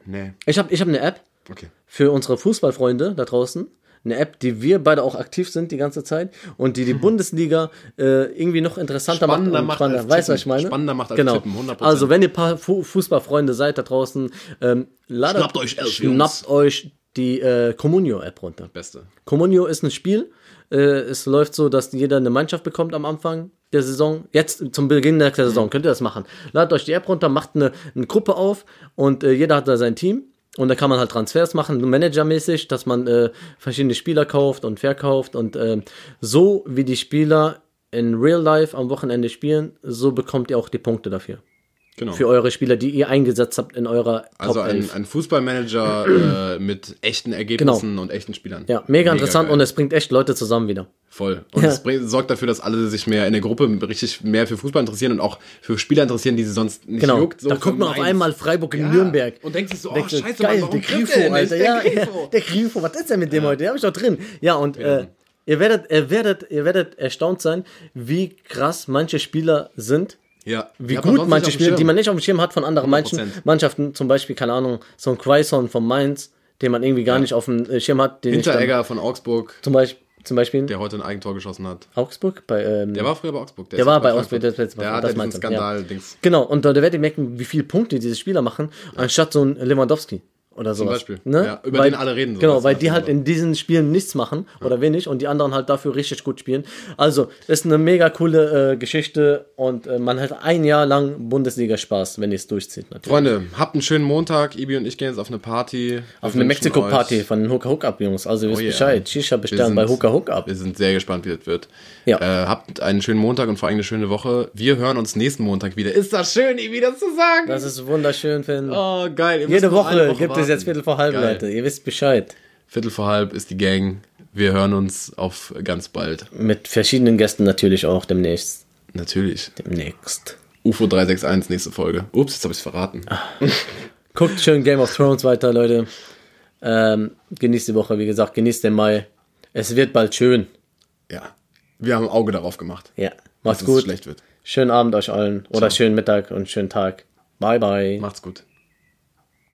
Nee. Ich habe ich hab eine App Okay. für unsere Fußballfreunde da draußen. Eine App, die wir beide auch aktiv sind die ganze Zeit und die die Bundesliga äh, irgendwie noch interessanter Spannender macht. macht und als Weißt du, was ich meine? Spannender macht als genau. Tippen, 100%. Also, wenn ihr ein paar Fu Fußballfreunde seid da draußen, ähm, ladet, Schnappt euch elf schnappt euch die äh, Comunio-App runter. Beste. Comunio ist ein Spiel. Äh, es läuft so, dass jeder eine Mannschaft bekommt am Anfang der Saison. Jetzt zum Beginn der Saison könnt ihr das machen. Ladet euch die App runter, macht eine, eine Gruppe auf und äh, jeder hat da sein Team. Und da kann man halt Transfers machen, managermäßig, dass man äh, verschiedene Spieler kauft und verkauft. Und äh, so wie die Spieler in Real Life am Wochenende spielen, so bekommt ihr auch die Punkte dafür. Genau. Für eure Spieler, die ihr eingesetzt habt in eurer also Top ein, 11. ein Fußballmanager äh, mit echten Ergebnissen und echten Spielern. Genau. ja, mega, interessant geil. und es bringt echt Leute zusammen wieder. Voll. Und Ja. es bringt, sorgt dafür, dass alle sich mehr in der Gruppe richtig mehr für Fußball interessieren und auch für Spieler interessieren, die sie sonst nicht Genau. juckt. So da guckt man auf einmal Freiburg in Ja. Nürnberg. Und denkt sich so, oh, Denkt scheiße, geil, Mann, warum der Grifo, der? Alter. Der Ja, ja, Grifo. der Grifo, was ist denn mit dem heute? Den hab ich doch drin. Ja, und äh, ihr, werdet, ihr, werdet, ihr werdet erstaunt sein, wie krass manche Spieler sind. Ja. Wie man gut manche Spieler, die man nicht auf dem Schirm hat von anderen manchen 100%. Mannschaften, zum Beispiel, keine Ahnung, so ein Quaison von Mainz, den man irgendwie gar nicht auf dem äh, Schirm hat. Den Hinteregger von Augsburg, zum Beispiel, zum Beispiel der heute ein Eigentor geschossen hat. Augsburg bei ähm, Der war früher bei Augsburg. Der ist war bei Frankfurt. Augsburg, letzte Mal, Der hat das ja diesen du, ja. Genau, und da werdet ihr merken, wie viele Punkte diese Spieler machen, anstatt so ein Lewandowski oder sowas. Beispiel. Ne? Ja, über weil, den alle reden so. Genau, weil die halt so. in diesen Spielen nichts machen oder wenig und die anderen halt dafür richtig gut spielen. Also, ist eine mega coole äh, Geschichte und äh, man hat ein Jahr lang Bundesliga-Spaß, wenn ihr es durchzieht. Natürlich. Freunde, habt einen schönen Montag. Ibi und ich gehen jetzt auf eine Party. Auf Wir eine wünschen Mexiko-Party von den Hooker Hook Up, Jungs. Also, ihr wisst Oh yeah. Bescheid. Shisha bestellen sind- bei Hooker Hook Up. Wir sind sehr gespannt, wie das wird. Ja. Äh, habt einen schönen Montag und vor allem eine schöne Woche. Wir hören uns nächsten Montag wieder. Ist das schön, Ibi, das zu sagen? Das ist wunderschön, Finn. oh, geil. Jede eine Woche gibt es warten. jetzt Viertel vor halb, Geil. Leute. Ihr wisst Bescheid. Viertel vor halb ist die Gang. Wir hören uns auf ganz bald. Mit verschiedenen Gästen natürlich auch demnächst. Natürlich. Demnächst. UFO 361, nächste Folge. Ups, jetzt habe ich es verraten. Guckt schön Game of Thrones weiter, Leute. Ähm, genießt die Woche, wie gesagt, genießt den Mai. Es wird bald schön. Ja. Wir haben ein Auge darauf gemacht, Ja, dass macht's es gut. schlecht wird. Schönen Abend euch allen oder schönen Mittag und schönen Tag. Bye, bye. Macht's gut.